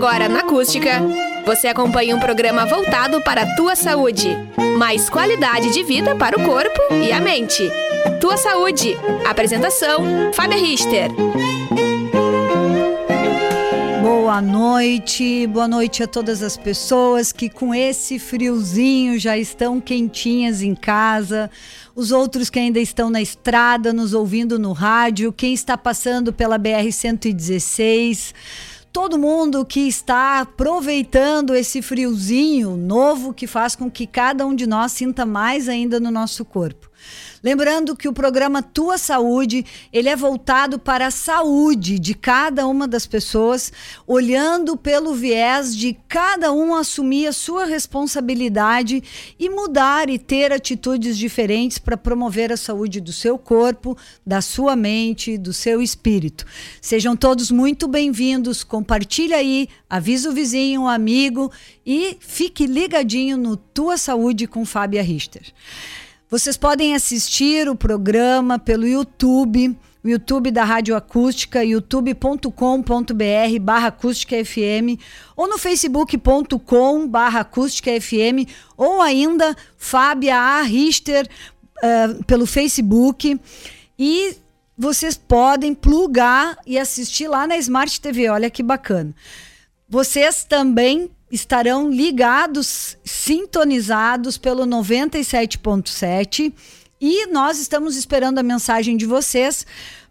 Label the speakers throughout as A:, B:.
A: Agora na Acústica, você acompanha um programa voltado para a tua saúde. Mais qualidade de vida para o corpo e a mente. Tua Saúde. Apresentação: Fábia Richter.
B: Boa noite, boa noite a todas as pessoas que com esse friozinho já estão quentinhas em casa, os outros que ainda estão na estrada, nos ouvindo no rádio, quem está passando pela BR 116 todo mundo que está aproveitando esse friozinho novo que faz com que cada um de nós sinta mais ainda no nosso corpo. Lembrando que o programa Tua Saúde, ele é voltado para a saúde de cada uma das pessoas, olhando pelo viés de cada um assumir a sua responsabilidade e mudar e ter atitudes diferentes para promover a saúde do seu corpo, da sua mente, do seu espírito. Sejam todos muito bem-vindos. Compartilhe aí, avisa o vizinho, o amigo e fique ligadinho no Tua Saúde com Fábia Richter. Vocês podem assistir o programa pelo YouTube, o YouTube da Rádio Acústica, youtube.com.br barra acústica FM, ou no facebook.com barra acústica FM, ou ainda Fábia A. Richter uh, pelo Facebook. E vocês podem plugar e assistir lá na Smart TV. Olha que bacana. Vocês também estarão ligados, sintonizados pelo 97.7 e nós estamos esperando a mensagem de vocês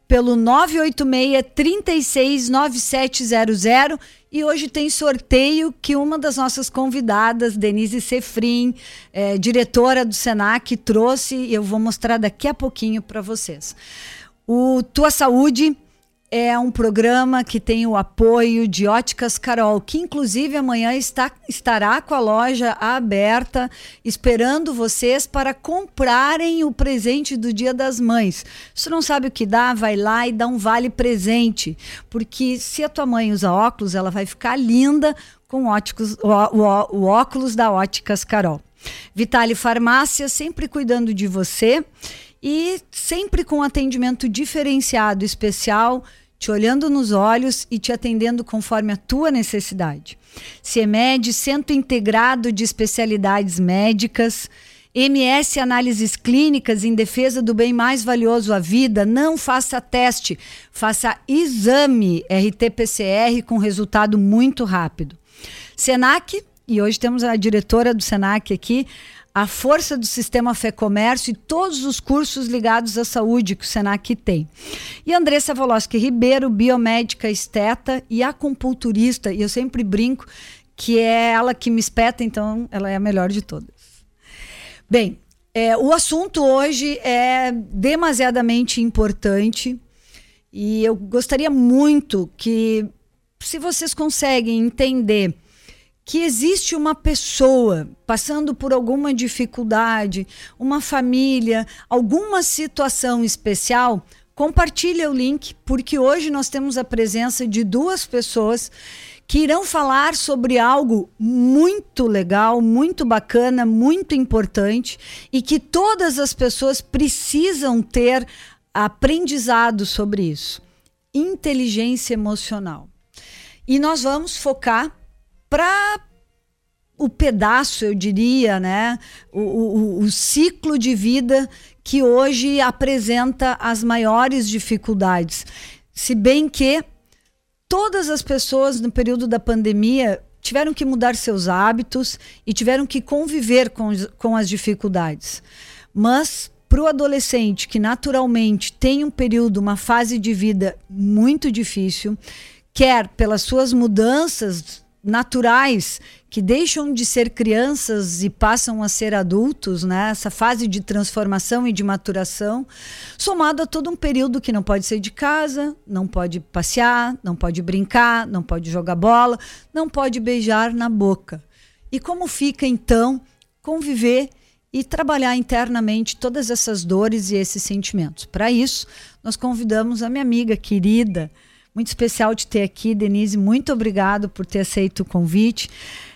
B: pelo 986 369700 e hoje tem sorteio que uma das nossas convidadas, Denise Sefrim, é, diretora do Senac, trouxe eu vou mostrar daqui a pouquinho para vocês. O Tua Saúde é um programa que tem o apoio de Óticas Carol, que inclusive amanhã está, estará com a loja aberta, esperando vocês para comprarem o presente do Dia das Mães. Se não sabe o que dá, vai lá e dá um vale presente, porque se a tua mãe usa óculos, ela vai ficar linda com óticos, o, o, o óculos da Óticas Carol. Vitale Farmácia, sempre cuidando de você e sempre com atendimento diferenciado, especial, te olhando nos olhos e te atendendo conforme a tua necessidade. CIEMED, Centro Integrado de Especialidades Médicas, MS Análises Clínicas em defesa do bem mais valioso, a vida. Não faça teste, faça exame RT-PCR com resultado muito rápido. Senac, e hoje temos a diretora do Senac aqui, a força do sistema Fé Comércio e todos os cursos ligados à saúde que o Senac tem. E Andressa Voloski Ribeiro, biomédica esteta e acupunturista, e eu sempre brinco que é ela que me espeta, então ela é a melhor de todas. Bem, é, o assunto hoje é demasiadamente importante e eu gostaria muito que, se vocês conseguem entender que existe uma pessoa passando por alguma dificuldade, uma família, alguma situação especial, compartilhe o link, porque hoje nós temos a presença de duas pessoas que irão falar sobre algo muito legal, muito bacana, muito importante e que todas as pessoas precisam ter aprendizado sobre isso. Inteligência emocional. E nós vamos focar para o pedaço, eu diria, né? O, o, o, ciclo de vida que hoje apresenta as maiores dificuldades. Se bem que todas as pessoas no período da pandemia tiveram que mudar seus hábitos e tiveram que conviver com, com as dificuldades. Mas para o adolescente que naturalmente tem um período, uma fase de vida muito difícil, quer pelas suas mudanças naturais que deixam de ser crianças e passam a ser adultos, né? Essa fase de transformação e de maturação, somado a todo um período que não pode sair de casa, não pode passear, não pode brincar, não pode jogar bola, não pode beijar na boca. E como fica então conviver e trabalhar internamente todas essas dores e esses sentimentos? Para isso, nós convidamos a minha amiga querida, muito especial de ter aqui, Denise. Muito obrigado por ter aceito o convite.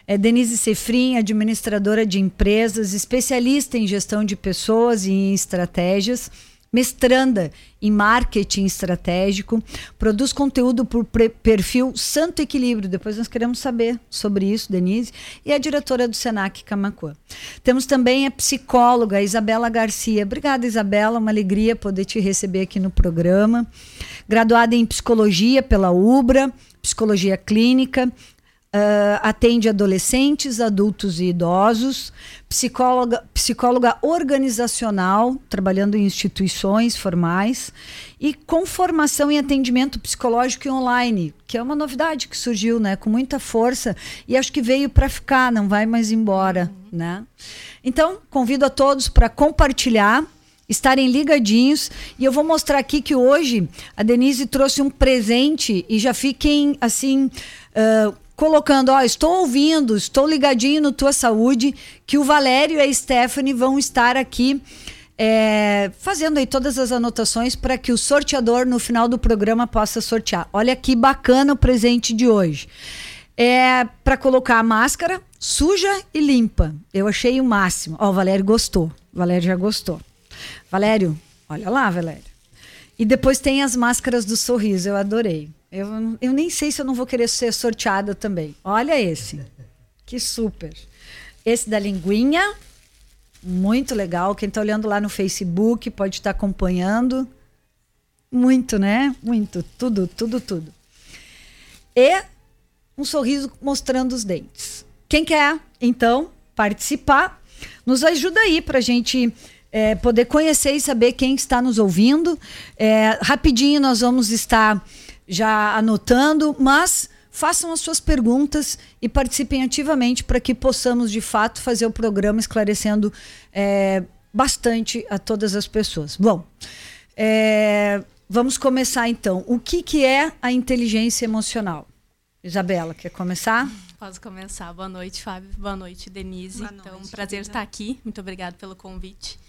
B: É Denise Sefrim, administradora de empresas, especialista em gestão de pessoas e em estratégias, mestranda em marketing estratégico, produz conteúdo por perfil Santo Equilíbrio. Depois nós queremos saber sobre isso, Denise, e é diretora do Senac Camacuã. Temos também a psicóloga Isabela Garcia. Obrigada, Isabela, uma alegria poder te receber aqui no programa. Graduada em psicologia pela UBRA, psicologia clínica, Uh, atende adolescentes, adultos e idosos, psicóloga, psicóloga organizacional, trabalhando em instituições formais, e com formação em atendimento psicológico e online, que é uma novidade que surgiu né, com muita força e acho que veio para ficar, não vai mais embora. Uhum. Né? Então, convido a todos para compartilhar estarem ligadinhos. E eu vou mostrar aqui que hoje a Denise trouxe um presente e já fiquem assim. Uh, colocando, ó, estou ouvindo, estou ligadinho no Tua Saúde, que o Valério e a Stephanie vão estar aqui é, fazendo aí todas as anotações para que o sorteador no final do programa possa sortear. Olha que bacana o presente de hoje. É para colocar a máscara suja e limpa. Eu achei o máximo. Ó, o Valério gostou. O Valério já gostou. Valério, olha lá, Valério. E depois tem as máscaras do sorriso, eu adorei. Eu, eu nem sei se eu não vou querer ser sorteada também. Olha esse. Que super. Esse da linguinha. Muito legal. Quem está olhando lá no Facebook pode estar tá acompanhando. Muito, né? Muito. Tudo, tudo, tudo. E um sorriso mostrando os dentes. Quem quer, então, participar, nos ajuda aí para a gente é, poder conhecer e saber quem está nos ouvindo. É, rapidinho nós vamos estar já anotando, mas façam as suas perguntas e participem ativamente para que possamos, de fato, fazer o programa esclarecendo é, bastante a todas as pessoas. Bom, é, vamos começar então. O que, que é a inteligência emocional? Isabela, quer começar?
C: Posso começar. Boa noite, Fábio. Boa noite, Denise. Boa então, noite, prazer estar aqui. Muito obrigada pelo convite.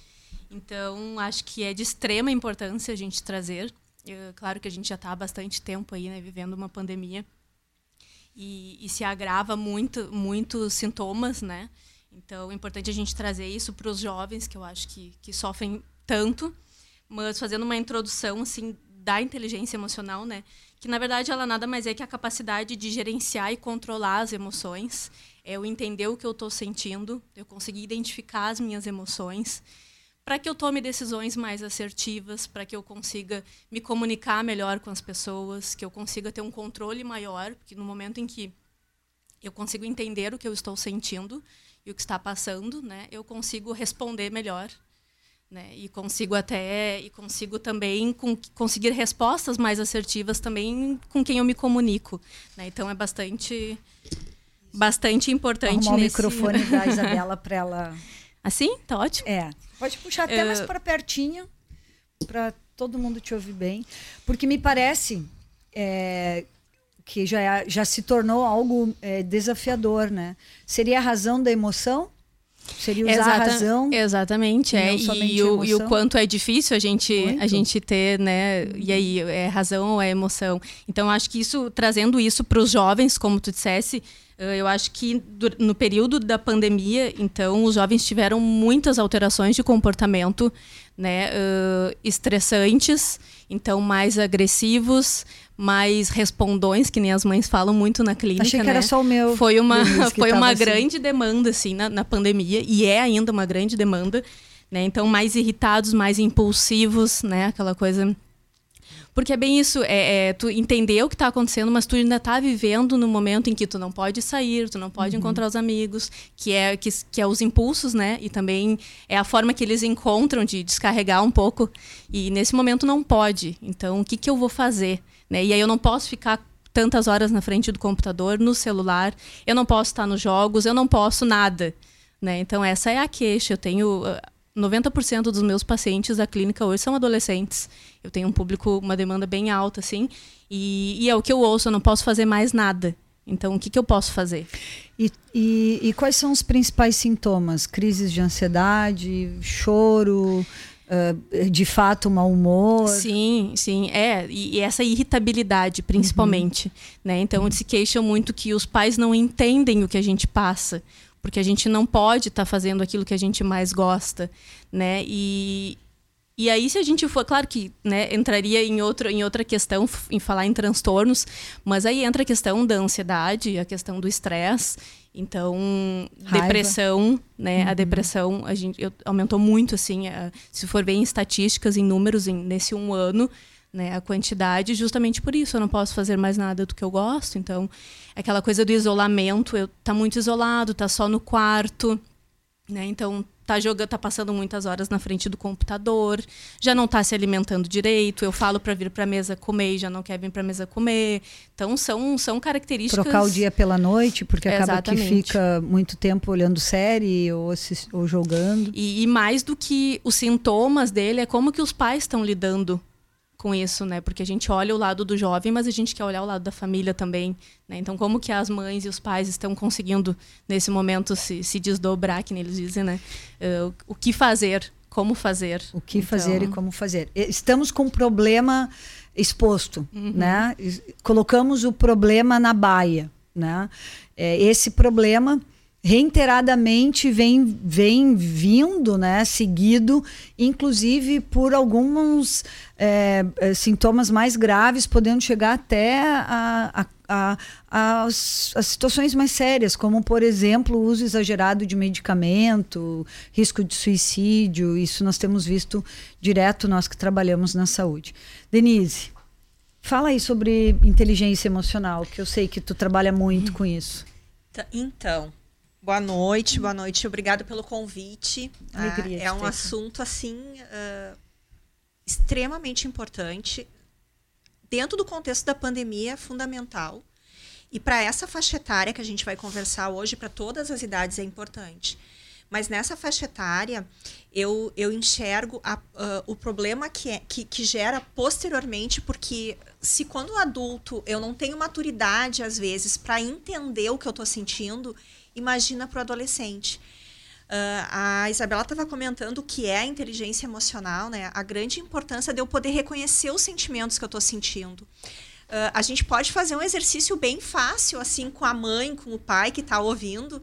C: Então, acho que é de extrema importância a gente trazer claro que a gente já está há bastante tempo aí, né, vivendo uma pandemia e, e, se agrava muito, muitos sintomas, né? Então é importante a gente trazer isso para os jovens que eu acho que, que sofrem tanto, mas fazendo uma introdução assim da inteligência emocional, né? Que na verdade ela nada mais é que a capacidade de gerenciar e controlar as emoções, é eu entender o que eu estou sentindo, eu conseguir identificar as minhas emoções para que eu tome decisões mais assertivas, para que eu consiga me comunicar melhor com as pessoas, que eu consiga ter um controle maior, porque no momento em que eu consigo entender o que eu estou sentindo e o que está passando, né, eu consigo responder melhor, né, e consigo até e consigo também com, conseguir respostas mais assertivas também com quem eu me comunico, né? Então é bastante bastante importante
B: Arrumar nesse... o microfone da Isabela para ela
C: Assim? Tá ótimo.
B: É. Pode puxar até mais para pertinho, para todo mundo te ouvir bem. Porque me parece é, que já, é, já se tornou algo é, desafiador, né? Seria a razão da emoção? Seria usar Exata, a razão.
C: Exatamente, é. E o, e o quanto é difícil a gente, a gente ter, né? E aí, é razão ou é emoção? Então, acho que isso, trazendo isso para os jovens, como tu dissesse, eh, eu acho que no período da pandemia, então, os jovens tiveram muitas alterações de comportamento, né, uh, estressantes, então mais agressivos, mais respondões, que nem as mães falam muito na clínica.
B: Achei que
C: né?
B: era só o meu.
C: Foi uma, foi uma assim. grande demanda, assim, na, na pandemia, e é ainda uma grande demanda. Né? Então, mais irritados, mais impulsivos, né? Aquela coisa porque é bem isso, é, é tu entender o que está acontecendo, mas tu ainda está vivendo no momento em que tu não pode sair, tu não pode uhum. encontrar os amigos, que é, que, que é os impulsos, né? E também é a forma que eles encontram de descarregar um pouco. E nesse momento não pode. Então, o que, que eu vou fazer? Né? E aí eu não posso ficar tantas horas na frente do computador, no celular, eu não posso estar nos jogos, eu não posso nada. Né? Então, essa é a queixa. Eu tenho 90% dos meus pacientes da clínica hoje são adolescentes. Eu tenho um público, uma demanda bem alta, assim. E, e é o que eu ouço, eu não posso fazer mais nada. Então, o que, que eu posso fazer?
B: E, e, e quais são os principais sintomas? Crises de ansiedade, choro, uh, de fato, mau humor?
C: Sim, sim. É, e, e essa irritabilidade, principalmente. Uhum. Né? Então, eles se queixam muito que os pais não entendem o que a gente passa porque a gente não pode estar tá fazendo aquilo que a gente mais gosta, né? E, E aí, se a gente for, claro que né, entraria em, outro, em outra questão, em falar em transtornos, mas aí entra a questão da ansiedade, a questão do estresse. Então, Raiva. depressão, né? Uhum. A depressão a gente, eu, aumentou muito, assim, a, se for ver em estatísticas, em números, em, nesse um ano, né? A quantidade, justamente por isso. Eu não posso fazer mais nada do que eu gosto. Então, aquela coisa do isolamento, eu tá muito isolado, tá só no quarto, né? Então, tá jogando, tá passando muitas horas na frente do computador, já não tá se alimentando direito. Eu falo para vir para mesa comer e já não quer vir para mesa comer. Então são são características
B: trocar o dia pela noite, porque acaba Exatamente. que fica muito tempo olhando série ou, ou jogando.
C: E, e mais do que os sintomas dele é como que os pais estão lidando com isso, né? Porque a gente olha o lado do jovem, mas a gente quer olhar o lado da família também, né? Então, como que as mães e os pais estão conseguindo, nesse momento, se, se desdobrar, que eles dizem, né? Uh, o que fazer, como fazer.
B: O que então... fazer e como fazer. Estamos com um problema exposto, uhum. né? Colocamos o problema na baia, né? É, esse problema reiteradamente vem, vem vindo, né, seguido, inclusive por alguns é, sintomas mais graves, podendo chegar até a, a, a, as, as, situações mais sérias, como, por exemplo, o uso exagerado de medicamento, risco de suicídio, isso nós temos visto direto, nós que trabalhamos na saúde. Denise, fala aí sobre inteligência emocional, que eu sei que tu trabalha muito com isso.
D: Então, Boa noite, boa noite. Obrigado pelo convite. Alegria ah, é um assunto assim uh, extremamente importante dentro do contexto da pandemia, é fundamental. E para essa faixa etária que a gente vai conversar hoje, para todas as idades é importante. Mas nessa faixa etária, eu, eu enxergo a, uh, o problema que, é, que, que gera posteriormente, porque se quando adulto eu não tenho maturidade, às vezes, para entender o que eu estou sentindo, imagina para o adolescente. Uh, a Isabela estava comentando o que é a inteligência emocional, né? A grande importância de eu poder reconhecer os sentimentos que eu estou sentindo. Uh, a gente pode fazer um exercício bem fácil, assim, com a mãe, com o pai que está ouvindo,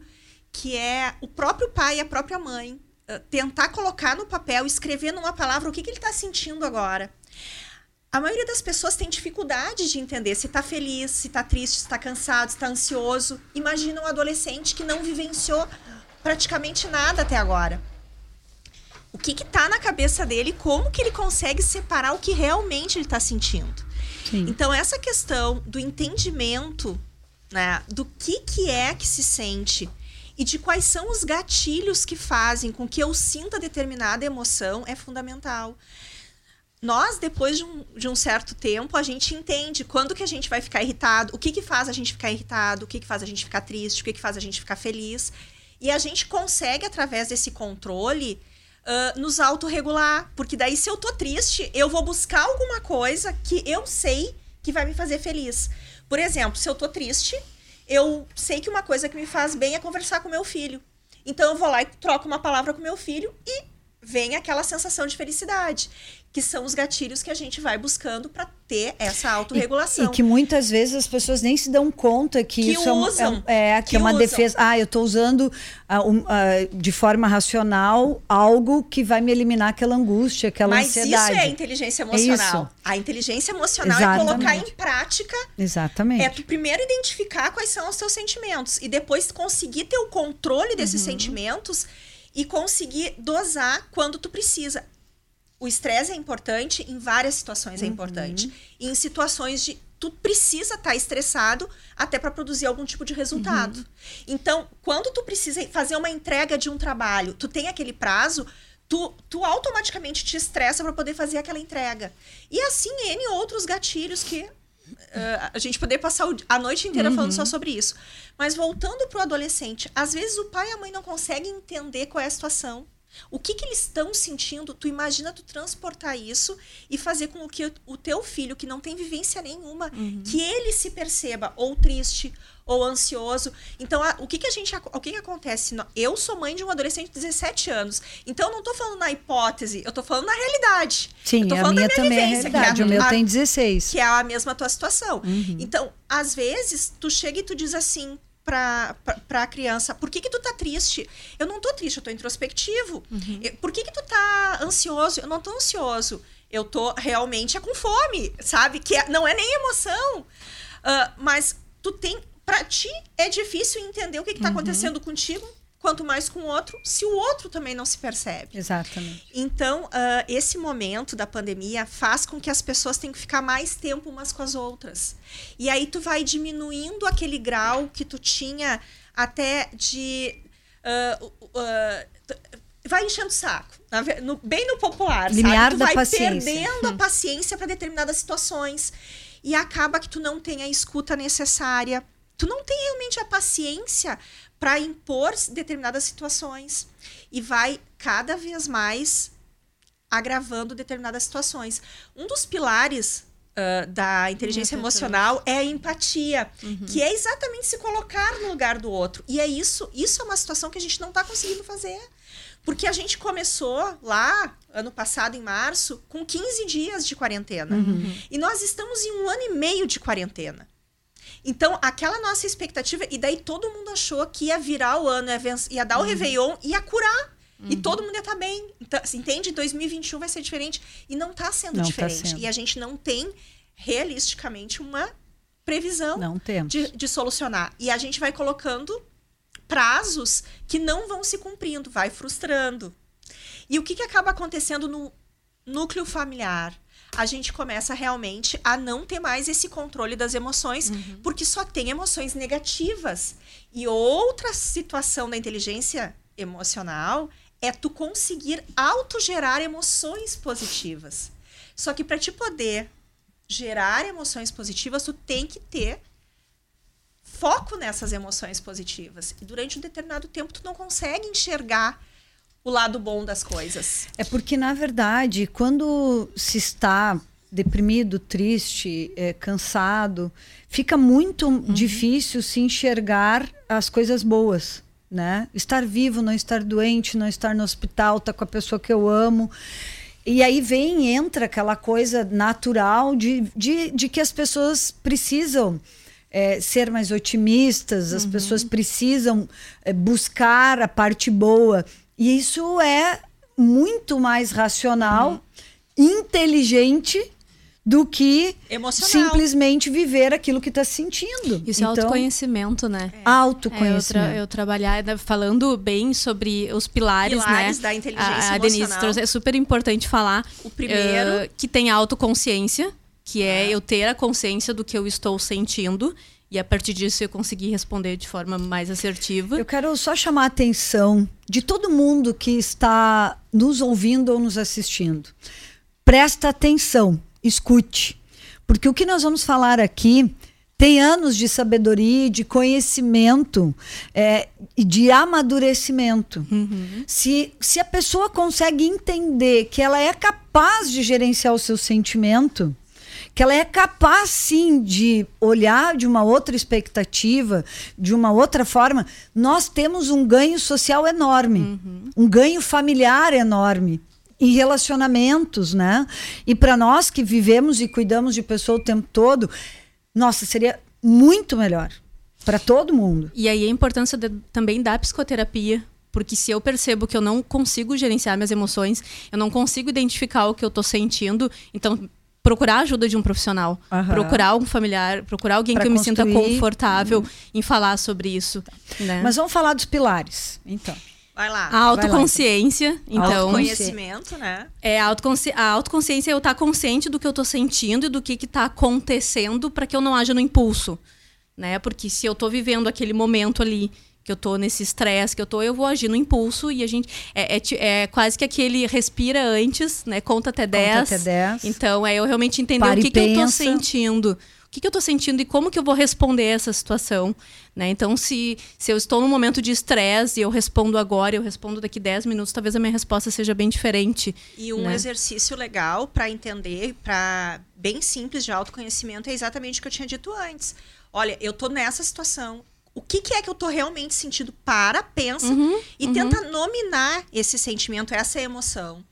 D: que é o próprio pai e a própria mãe uh, tentar colocar no papel, escrever numa palavra o que, que ele está sentindo agora. A maioria das pessoas tem dificuldade de entender se está feliz, se está triste, se está cansado, se está ansioso. Imagina um adolescente que não vivenciou praticamente nada até agora. O que está na cabeça dele? Como que ele consegue separar o que realmente ele está sentindo? Sim. Então essa questão do entendimento, né, do que que é que se sente e de quais são os gatilhos que fazem com que eu sinta determinada emoção é fundamental nós, depois de um, de um, certo tempo, a gente entende quando que a gente vai ficar irritado, o que que faz a gente ficar irritado, o que que faz a gente ficar triste, o que que faz a gente ficar feliz. E a gente consegue, através desse controle, uh, nos autorregular. Porque daí, se eu tô triste, eu vou buscar alguma coisa que eu sei que vai me fazer feliz. Por exemplo, se eu tô triste, eu sei que uma coisa que me faz bem é conversar com meu filho. Então eu vou lá e troco uma palavra com meu filho e vem aquela sensação de felicidade que são os gatilhos que a gente vai buscando para ter essa autorregulação.
B: E, e, que muitas vezes as pessoas nem se dão conta que,
D: que
B: isso é
D: usam,
B: é, é, que, que é uma usam. defesa. Ah, eu estou usando uh, um, uh, de forma racional algo que vai me eliminar aquela angústia, aquela
D: Mas
B: ansiedade.
D: Mas isso é inteligência emocional. É a inteligência emocional Exatamente. é colocar em prática.
B: Exatamente.
D: É tu primeiro identificar quais são os teus sentimentos e depois conseguir ter o controle desses uhum. sentimentos e conseguir dosar quando tu precisa o estresse é importante, em várias situações é uhum. importante. E em situações de tu precisa estar tá estressado até para produzir algum tipo de resultado. Uhum. Então, quando tu precisa fazer uma entrega de um trabalho, tu tem aquele prazo, tu, tu automaticamente te estressa para poder fazer aquela entrega. E assim, N outros gatilhos que uh, a gente poder passar a noite inteira uhum. falando só sobre isso. Mas voltando para o adolescente, às vezes o pai e a mãe não conseguem entender qual é a situação. O que, que eles estão sentindo? Tu imagina tu transportar isso e fazer com que o teu filho, que não tem vivência nenhuma, uhum. que ele se perceba ou triste ou ansioso. Então, a, o que, que a gente. O que, que acontece? Eu sou mãe de um adolescente de 17 anos. Então, eu não estou falando na hipótese, eu estou falando na realidade.
B: Sim,
D: eu
B: a minha, minha também é vivência, é realidade. É a, o meu a, tem 16.
D: Que é a mesma tua situação. Uhum. Então, às vezes, tu chega e tu diz assim para a criança, por que que tu tá triste? Eu não tô triste, eu tô introspectivo. Uhum. Por que que tu tá ansioso? Eu não tô ansioso. Eu tô realmente é com fome, sabe? Que é, não é nem emoção. Uh, mas tu tem, para ti é difícil entender o que que tá uhum. acontecendo contigo quanto mais com o outro, se o outro também não se percebe.
B: Exatamente.
D: Então, uh, esse momento da pandemia faz com que as pessoas tenham que ficar mais tempo umas com as outras. E aí tu vai diminuindo aquele grau que tu tinha até de. Uh, uh, vai enchendo o saco. No, bem no popular,
B: Limiar
D: sabe? Tu
B: da
D: vai
B: paciência.
D: perdendo a hum. paciência para determinadas situações. E acaba que tu não tem a escuta necessária. Tu não tem realmente a paciência para impor determinadas situações e vai cada vez mais agravando determinadas situações. Um dos pilares uh, da inteligência emocional é a empatia, uhum. que é exatamente se colocar no lugar do outro. E é isso, isso é uma situação que a gente não está conseguindo fazer. Porque a gente começou lá, ano passado, em março, com 15 dias de quarentena. Uhum. E nós estamos em um ano e meio de quarentena. Então, aquela nossa expectativa, e daí todo mundo achou que ia virar o ano, ia, ia dar o uhum. Réveillon, ia curar. Uhum. E todo mundo ia estar tá bem. Então, entende? 2021 vai ser diferente. E não está sendo não tá diferente. Tá sendo. E a gente não tem, realisticamente, uma previsão de, de solucionar. E a gente vai colocando prazos que não vão se cumprindo, vai frustrando. E o que, que acaba acontecendo no núcleo familiar? A gente começa realmente a não ter mais esse controle das emoções, uhum. porque só tem emoções negativas. E outra situação da inteligência emocional é tu conseguir autogerar emoções positivas. Só que para te poder gerar emoções positivas, tu tem que ter foco nessas emoções positivas. E durante um determinado tempo tu não consegue enxergar o lado bom das coisas.
B: É porque, na verdade, quando se está deprimido, triste, é, cansado, fica muito uhum. difícil se enxergar as coisas boas. Né? Estar vivo, não estar doente, não estar no hospital, estar tá com a pessoa que eu amo. E aí vem, entra aquela coisa natural de, de, de que as pessoas precisam é, ser mais otimistas, as uhum. pessoas precisam é, buscar a parte boa. E isso é muito mais racional, uhum. inteligente do que Emocional. simplesmente viver aquilo que está sentindo.
C: Isso é então, é autoconhecimento, né?
B: É. Autoconhecimento.
C: É, eu, tra eu, trabalhar né, falando bem sobre os pilares,
D: pilares
C: né?
D: da inteligência a, a Denise
C: trouxe, é super importante falar.
D: O primeiro uh,
C: que tem autoconsciência, que é, é eu ter a consciência do que eu estou sentindo e a partir disso eu consegui responder de forma mais assertiva.
B: Eu quero só chamar a atenção de todo mundo que está nos ouvindo ou nos assistindo. Presta atenção, escute. Porque o que nós vamos falar aqui tem anos de sabedoria, de conhecimento é, e de amadurecimento. Uhum. Se, se a pessoa consegue entender que ela é capaz de gerenciar o seu sentimento, que ela é capaz sim de olhar de uma outra expectativa, de uma outra forma, nós temos um ganho social enorme, uhum. um ganho familiar enorme em relacionamentos, né? E para nós que vivemos e cuidamos de pessoa o tempo todo, nossa, seria muito melhor para todo mundo.
C: E aí a importância de, também da psicoterapia, porque se eu percebo que eu não consigo gerenciar minhas emoções, eu não consigo identificar o que eu estou sentindo, então procurar a ajuda de um profissional, uhum. procurar um familiar, procurar alguém pra que eu me sinta confortável uhum. em falar sobre isso. Né?
B: Mas vamos falar dos pilares, então.
D: Vai lá.
C: A autoconsciência, Vai lá, então. então.
D: Autoconhecimento, né?
C: É, a, autoconsci a autoconsciência é eu estar consciente do que eu estou sentindo e do que está acontecendo para que eu não haja no impulso. Né? Porque se eu estou vivendo aquele momento ali que eu tô nesse estresse, que eu tô, eu vou agir no impulso e a gente. É, é, é, quase que aquele respira antes, né? Conta até 10.
B: Conta até 10.
C: Então, é eu realmente entender Pare o que, que eu tô sentindo. O que, que eu tô sentindo e como que eu vou responder essa situação. Né? Então, se, se eu estou num momento de estresse e eu respondo agora, eu respondo daqui 10 minutos, talvez a minha resposta seja bem diferente.
D: E um
C: né?
D: exercício legal para entender, para bem simples de autoconhecimento, é exatamente o que eu tinha dito antes. Olha, eu tô nessa situação, o que, que, é que eu tô realmente sentindo? Para, pensa uhum, e uhum. tenta nominar esse sentimento, essa emoção.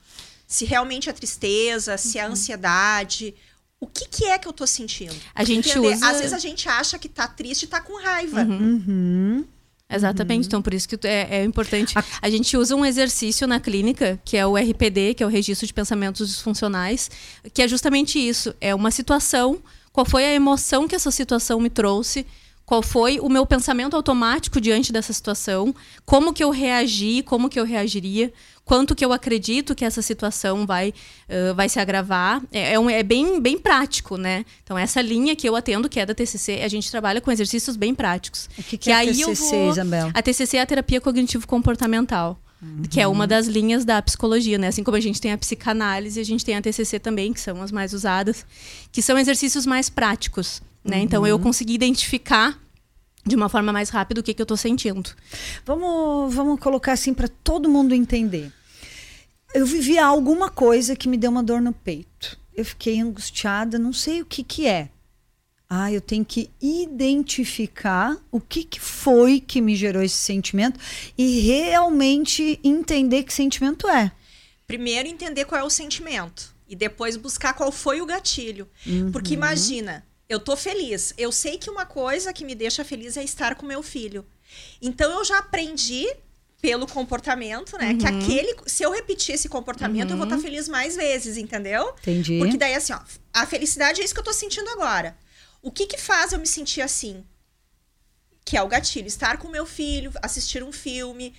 D: Se realmente é tristeza, se é uhum. ansiedade, o que, que é que eu tô sentindo.
C: A gente Entender? usa...
D: Às vezes a gente acha que tá triste e tá com raiva.
B: Uhum. Uhum.
C: Exatamente, uhum. então por isso que é, é importante. A... a... gente usa um exercício na clínica, que é o RPD, que é o Registro de Pensamentos Disfuncionais, que é justamente isso. É uma situação, qual foi a emoção que essa situação me trouxe, qual foi o meu pensamento automático diante dessa situação, como que eu reagi, como que eu reagiria, quanto que eu acredito que essa situação vai, uh, vai se agravar. É, é, um, é, bem, bem prático, né? Então, essa linha que eu atendo, que é da TCC, a gente trabalha com exercícios bem práticos.
B: O que, que, que é a TCC, vou... Isabel?
C: A TCC é a terapia cognitivo-comportamental. Uhum. Que é uma das linhas da psicologia, né? Assim como a gente tem a psicanálise, a gente tem a TCC também, que são as mais usadas, que são exercícios mais práticos, né? Uhum. Então eu consegui identificar de uma forma mais rápida o que, que eu estou sentindo.
B: Vamos, vamos colocar assim para todo mundo entender eu vivi alguma coisa que me deu uma dor no peito. Eu fiquei angustiada, não sei o que que é. Ah, eu tenho que identificar o que, que foi que me gerou esse sentimento e realmente entender que sentimento é.
D: Primeiro entender qual é o sentimento e depois buscar qual foi o gatilho. Uhum. Porque imagina, eu tô feliz. Eu sei que uma coisa que me deixa feliz é estar com meu filho. Então eu já aprendi pelo comportamento, né? Uhum. Que aquele. Se eu repetir esse comportamento, uhum. eu vou estar tá feliz mais vezes, entendeu?
B: Entendi.
D: Porque daí, assim, ó, a felicidade é isso que eu tô sentindo agora. O que que faz eu me sentir assim? Que é o gatilho. Estar com meu filho, assistir um filme,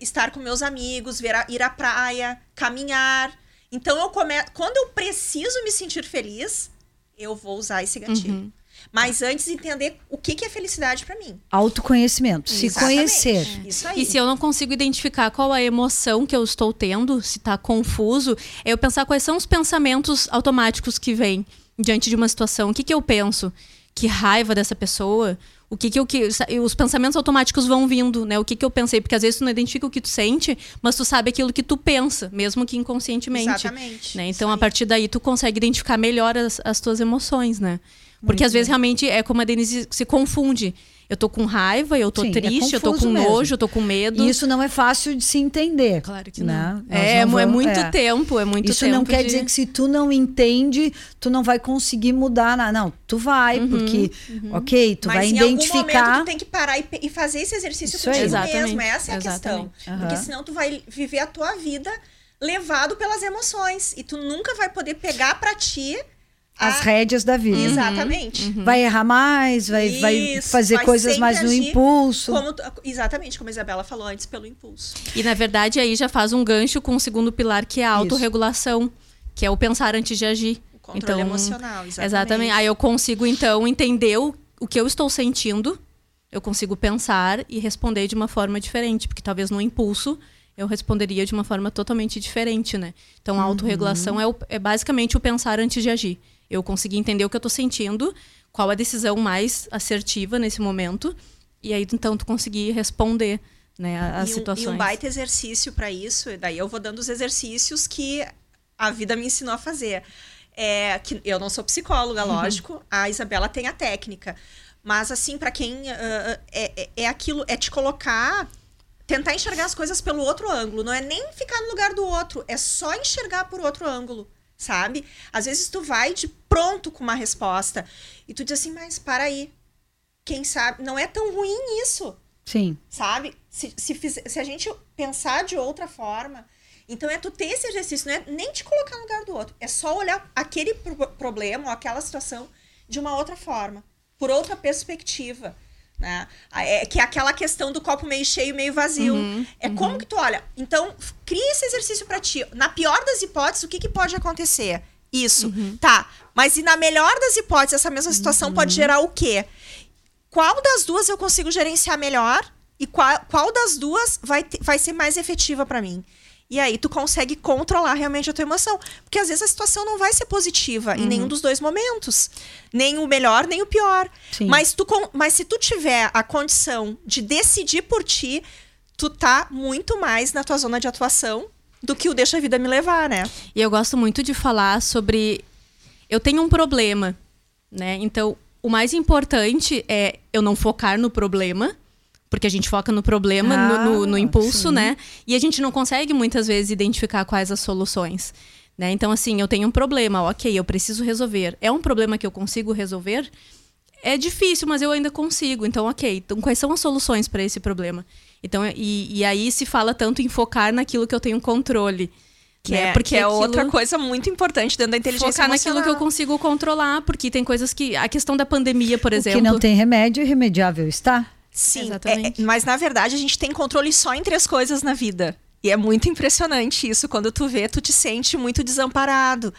D: estar com meus amigos, a, ir à praia, caminhar. Então eu come... quando eu preciso me sentir feliz, eu vou usar esse gatilho. Uhum. Mas antes entender o que, que é felicidade para mim.
B: Autoconhecimento, se conhecer.
C: Isso aí. E se eu não consigo identificar qual a emoção que eu estou tendo, se está confuso, é eu pensar quais são os pensamentos automáticos que vêm diante de uma situação. O que, que eu penso? Que raiva dessa pessoa? O que que eu que os pensamentos automáticos vão vindo, né? O que que eu pensei, porque às vezes tu não identifica o que tu sente, mas tu sabe aquilo que tu pensa, mesmo que inconscientemente.
D: Exatamente.
C: Né? Então a partir daí tu consegue identificar melhor as, as tuas emoções, né? Porque Muito às vezes realmente é como a Denise se confunde. Eu tô com raiva, eu tô Sim, é triste, é eu tô com mesmo. nojo, eu tô com medo.
B: E isso não é fácil de se entender.
C: Claro que né? não. É, não é vamos, é muito é. tempo, é muito
B: isso
C: tempo.
B: Isso não quer de... dizer que se tu não entende, tu não vai conseguir mudar nada. Não, tu vai, uhum, porque, uhum. ok, tu Mas vai identificar. Mas em
D: algum momento tu tem que parar e, e fazer esse exercício isso contigo Exatamente. mesmo. Essa é a Exatamente. questão. Uhum. Porque senão tu vai viver a tua vida levado pelas emoções. E tu nunca vai poder pegar para ti
B: as rédeas da vida.
D: Exatamente.
B: Uhum. Vai errar mais, vai, Isso, vai fazer vai coisas mais no impulso.
D: Como, exatamente, como a Isabela falou antes, pelo impulso.
C: E na verdade aí já faz um gancho com o segundo pilar, que é a autorregulação, que é o pensar antes de agir.
D: O controle então, emocional, exatamente.
C: Exatamente. Aí eu consigo então entender o, o que eu estou sentindo, eu consigo pensar e responder de uma forma diferente, porque talvez no impulso eu responderia de uma forma totalmente diferente, né? Então a uhum. autorregulação é, o, é basicamente o pensar antes de agir. Eu consegui entender o que eu estou sentindo, qual a decisão mais assertiva nesse momento, e aí então tu conseguir responder né, as
D: e um,
C: situações. E
D: um baita exercício para isso, e daí eu vou dando os exercícios que a vida me ensinou a fazer. É, que eu não sou psicóloga, uhum. lógico, uhum. a Isabela tem a técnica. Mas, assim, para quem. Uh, é, é aquilo, é te colocar tentar enxergar as coisas pelo outro ângulo. Não é nem ficar no lugar do outro, é só enxergar por outro ângulo sabe? Às vezes tu vai de pronto com uma resposta e tu diz assim, mas para aí. Quem sabe, não é tão ruim isso.
B: Sim.
D: Sabe? Se, se, se a gente pensar de outra forma. Então é tu ter esse exercício, não é nem te colocar no lugar do outro. É só olhar aquele pro problema ou aquela situação de uma outra forma, por outra perspectiva. Né? É, que é aquela questão do copo meio cheio, meio vazio. Uhum, é uhum. como que tu olha. Então, cria esse exercício para ti. Na pior das hipóteses, o que, que pode acontecer? Isso. Uhum. Tá. Mas e na melhor das hipóteses, essa mesma situação pode uhum. gerar o quê? Qual das duas eu consigo gerenciar melhor? E qual, qual das duas vai, vai ser mais efetiva para mim? E aí tu consegue controlar realmente a tua emoção. Porque às vezes a situação não vai ser positiva uhum. em nenhum dos dois momentos. Nem o melhor, nem o pior. Mas, tu, mas se tu tiver a condição de decidir por ti, tu tá muito mais na tua zona de atuação do que o deixa a vida me levar, né?
C: E eu gosto muito de falar sobre. Eu tenho um problema, né? Então, o mais importante é eu não focar no problema porque a gente foca no problema, ah, no, no, no, ah, impulso, sim. né? E a gente não consegue muitas vezes identificar quais as soluções. Né? Então, assim, eu tenho um problema, ok, eu preciso resolver. É um problema que eu consigo resolver? É difícil, mas eu ainda consigo. Então, ok, então quais são as soluções para esse problema? Então, e, e, aí se fala tanto em focar naquilo que eu tenho controle.
D: Que né? é, porque é outra coisa muito importante dentro da inteligência
C: focar
D: emocional.
C: naquilo que eu consigo controlar, porque tem coisas que. A questão da pandemia, por
B: o
C: exemplo.
B: Que não tem remédio, irremediável está.
D: Sim, é, mas na verdade a gente tem controle só em três coisas na vida. E é muito impressionante isso. Quando tu vê, tu te sente muito desamparado.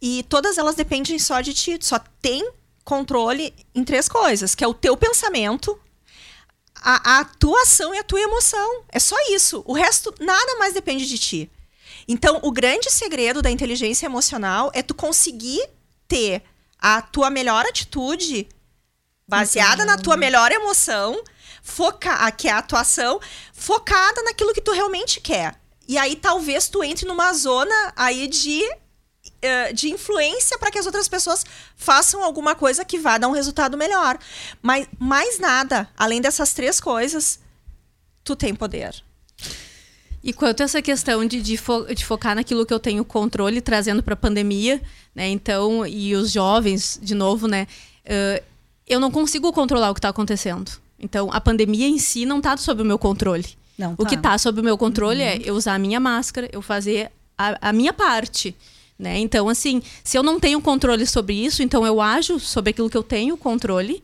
D: E todas elas dependem só de ti. Tu só tem controle em três coisas, que é o teu pensamento, a, a tua ação e a tua emoção. É só isso. O resto, nada mais depende de ti. Então, o grande segredo da inteligência emocional é tu conseguir ter a tua melhor atitude baseada na tua melhor emoção foca que é a atuação, focada naquilo que tu realmente quer. E aí talvez tu entre numa zona aí de eh, de influência para que as outras pessoas façam alguma coisa que vá dar um resultado melhor. Mas mais nada, além dessas três coisas, tu tem poder.
C: E quanto a essa questão de, de, fo de focar naquilo que eu tenho controle, trazendo para a pandemia, né? Então, e os jovens, de novo, né? Uh, eu não consigo controlar o que está acontecendo. Então, a pandemia em si não está sob o meu controle. Não, tá. O que está sob o meu controle é uhum. é eu usar a minha máscara, eu fazer a, a minha parte. Né? Então, assim, se eu não tenho controle sobre isso, então eu ajo sobre aquilo que eu tenho controle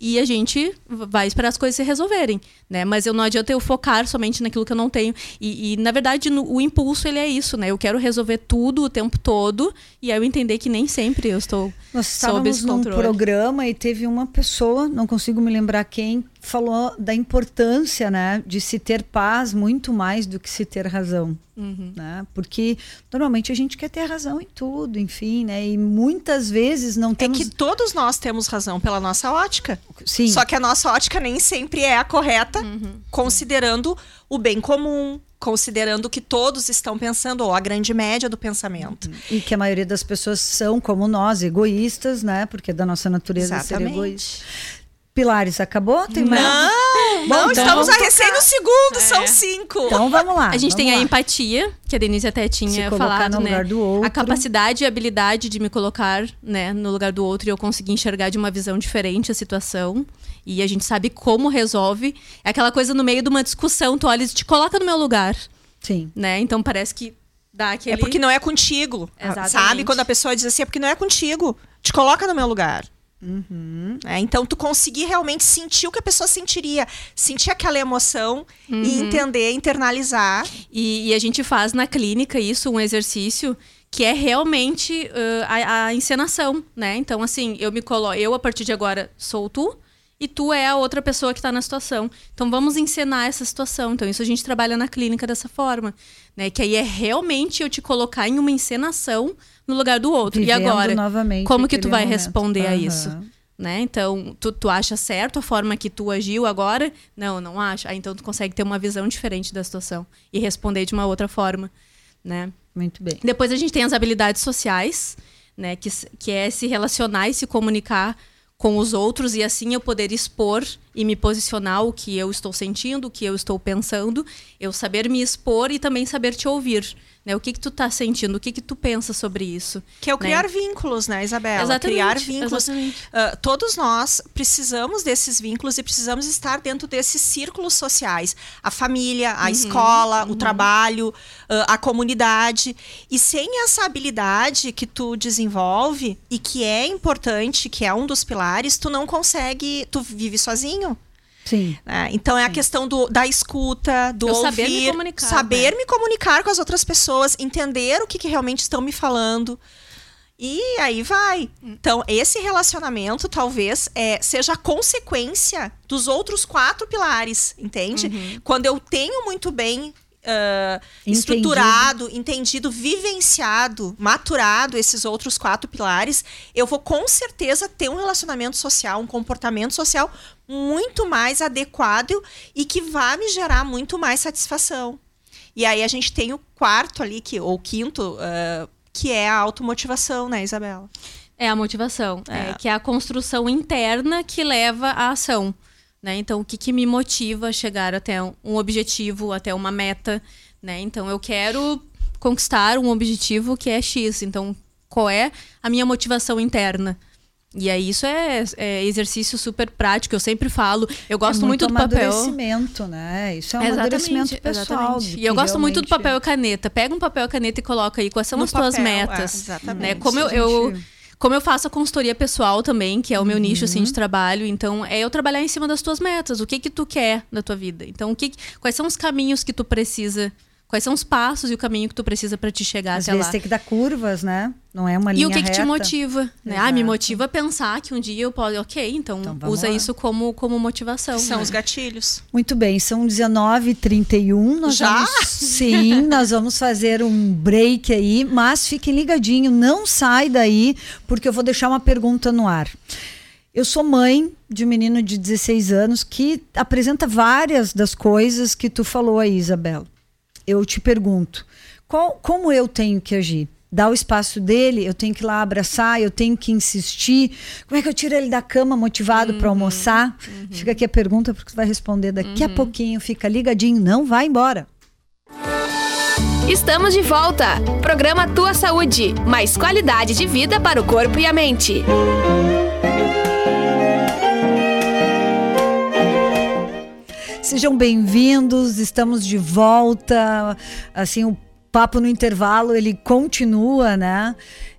C: e a gente vai esperar as coisas se resolverem, né? Mas eu não adianta eu focar somente naquilo que eu não tenho. E, e na verdade, no, o impulso ele é isso, né? Eu quero resolver tudo o tempo todo e aí eu entender que nem sempre eu estou
B: Nós sob esse controle. num programa e teve uma pessoa, não consigo me lembrar quem, falou da importância, né, de se ter paz muito mais do que se ter razão, uhum. né? Porque normalmente a gente quer ter razão em tudo, enfim, né? E muitas vezes não temos.
D: É que todos nós temos razão pela nossa ótica.
B: Sim.
D: Só que a nossa ótica nem sempre é a correta, uhum. considerando o bem comum, considerando que todos estão pensando, ou a grande média do pensamento. Uhum.
B: E que a maioria das pessoas são, como nós, egoístas, né? Porque é da nossa natureza
D: Exatamente.
B: ser egoísta. Pilares, acabou?
D: Tem mais? Não, Bom, não, então estamos a recém no segundo, é. são cinco.
B: Então vamos lá.
C: A gente tem
B: lá.
C: a empatia, que a Denise até tinha Se falado, no né? Lugar do outro. A capacidade e habilidade de me colocar, né, no lugar do outro e eu conseguir enxergar de uma visão diferente a situação. E a gente sabe como resolve. É aquela coisa no meio de uma discussão, tu olha e te coloca no meu lugar.
B: Sim.
C: Né? Então parece que dá aquele...
D: É porque não é contigo. Exatamente. Sabe? Quando a pessoa diz assim, é porque não é contigo. Te coloca no meu lugar. Uhum. É, então, tu conseguir realmente sentir o que a pessoa sentiria, sentir aquela emoção uhum. e entender, internalizar.
C: E, e, a gente faz na clínica isso, um exercício que é realmente uh, a, a, encenação, né? Então, assim, eu me coloco, eu a partir de agora sou tu e tu é a outra pessoa que está na situação. Então, vamos encenar essa situação. Então, isso a gente trabalha na clínica dessa forma, né? Que aí é realmente eu te colocar em uma encenação no lugar do outro.
B: Vivendo
C: e agora, como que tu vai
B: momento.
C: responder uhum. a isso? Né? Então, tu, tu acha certo a forma que tu agiu agora? Não, não acho. Ah, então tu consegue ter uma visão diferente da situação e responder de uma outra forma, né?
B: Muito bem.
C: Depois a gente tem as habilidades sociais, né? Que, que é se relacionar e se comunicar com os outros e assim eu poder expor e me posicionar o que eu estou sentindo, o que eu estou pensando, eu saber me expor e também saber te ouvir. Né? O que, que tu está sentindo? O que, que tu pensa sobre isso?
D: Que é o né? criar vínculos, né, Isabela?
C: Exatamente,
D: criar vínculos.
C: Exatamente.
D: Uh, todos nós precisamos desses vínculos e precisamos estar dentro desses círculos sociais. A família, a uhum, escola, uhum. o trabalho, uh, a comunidade. E sem essa habilidade que tu desenvolve e que é importante, que é um dos pilares, tu não consegue, tu vive sozinho.
B: Sim.
D: Né? Então é a questão do, da escuta, do Eu ouvir,
C: saber me comunicar,
D: saber
C: né?
D: me comunicar com as outras pessoas, entender o que, que realmente estão me falando. E aí vai. Então, esse relacionamento talvez é, seja a consequência dos outros quatro pilares, entende? Uhum. Quando eu tenho muito bem uh, estruturado, entendido, vivenciado, maturado esses outros quatro pilares, eu vou com certeza ter um relacionamento social, um comportamento social muito mais adequado e que vai me gerar muito mais satisfação. E aí a gente tem o quarto ali, que, ou quinto, uh, que é a automotivação, né, Isabela?
C: É a motivação, é. É, que é a construção interna que leva à ação. Né? Então, o que, que me motiva a chegar até um objetivo, até uma meta? Né? Então, eu quero conquistar um objetivo que é X. Então, qual é a minha motivação interna? E aí isso é, é, exercício super prático, eu sempre falo. Eu gosto
B: é
C: muito, muito do papel.
B: amadurecimento, né? Isso é um exatamente, amadurecimento pessoal.
C: E eu gosto muito do papel e caneta. Pega um papel e caneta e coloca aí quais são as tuas metas. É, exatamente. Né? Como eu, eu como eu faço a consultoria pessoal também, que é o meu uhum. nicho assim, de trabalho, então é eu trabalhar em cima das tuas metas. O que que tu quer da tua vida? Então, o que, quais são os caminhos que tu precisa Quais são os passos e o caminho que tu precisa para te chegar
B: Às
C: até
B: vezes
C: lá?
B: tem que dar curvas, né? Não é uma linha
C: E o que,
B: que
C: te motiva? Né? Ah, me motiva a pensar que um dia eu posso. Ok, então, então usa lá. isso como, como motivação.
D: São
C: né?
D: os gatilhos.
B: Muito bem, são 19h31. Nós
D: Já?
B: Vamos, sim, nós vamos fazer um break aí, mas fiquem ligadinho, não sai daí, porque eu vou deixar uma pergunta no ar. Eu sou mãe de um menino de 16 anos que apresenta várias das coisas que tu falou aí, Isabela eu te pergunto, qual, como eu tenho que agir? Dar o espaço dele, eu tenho que ir lá abraçar, eu tenho que insistir. Como é que eu tiro ele da cama motivado uhum, para almoçar? Uhum. Fica aqui a pergunta, porque você vai responder daqui uhum. a pouquinho. Fica ligadinho, não vai embora.
A: Estamos de volta. Programa Tua Saúde. Mais qualidade de vida para o corpo e a mente.
B: Sejam bem-vindos, estamos de volta. Assim, o papo no intervalo, ele continua, né?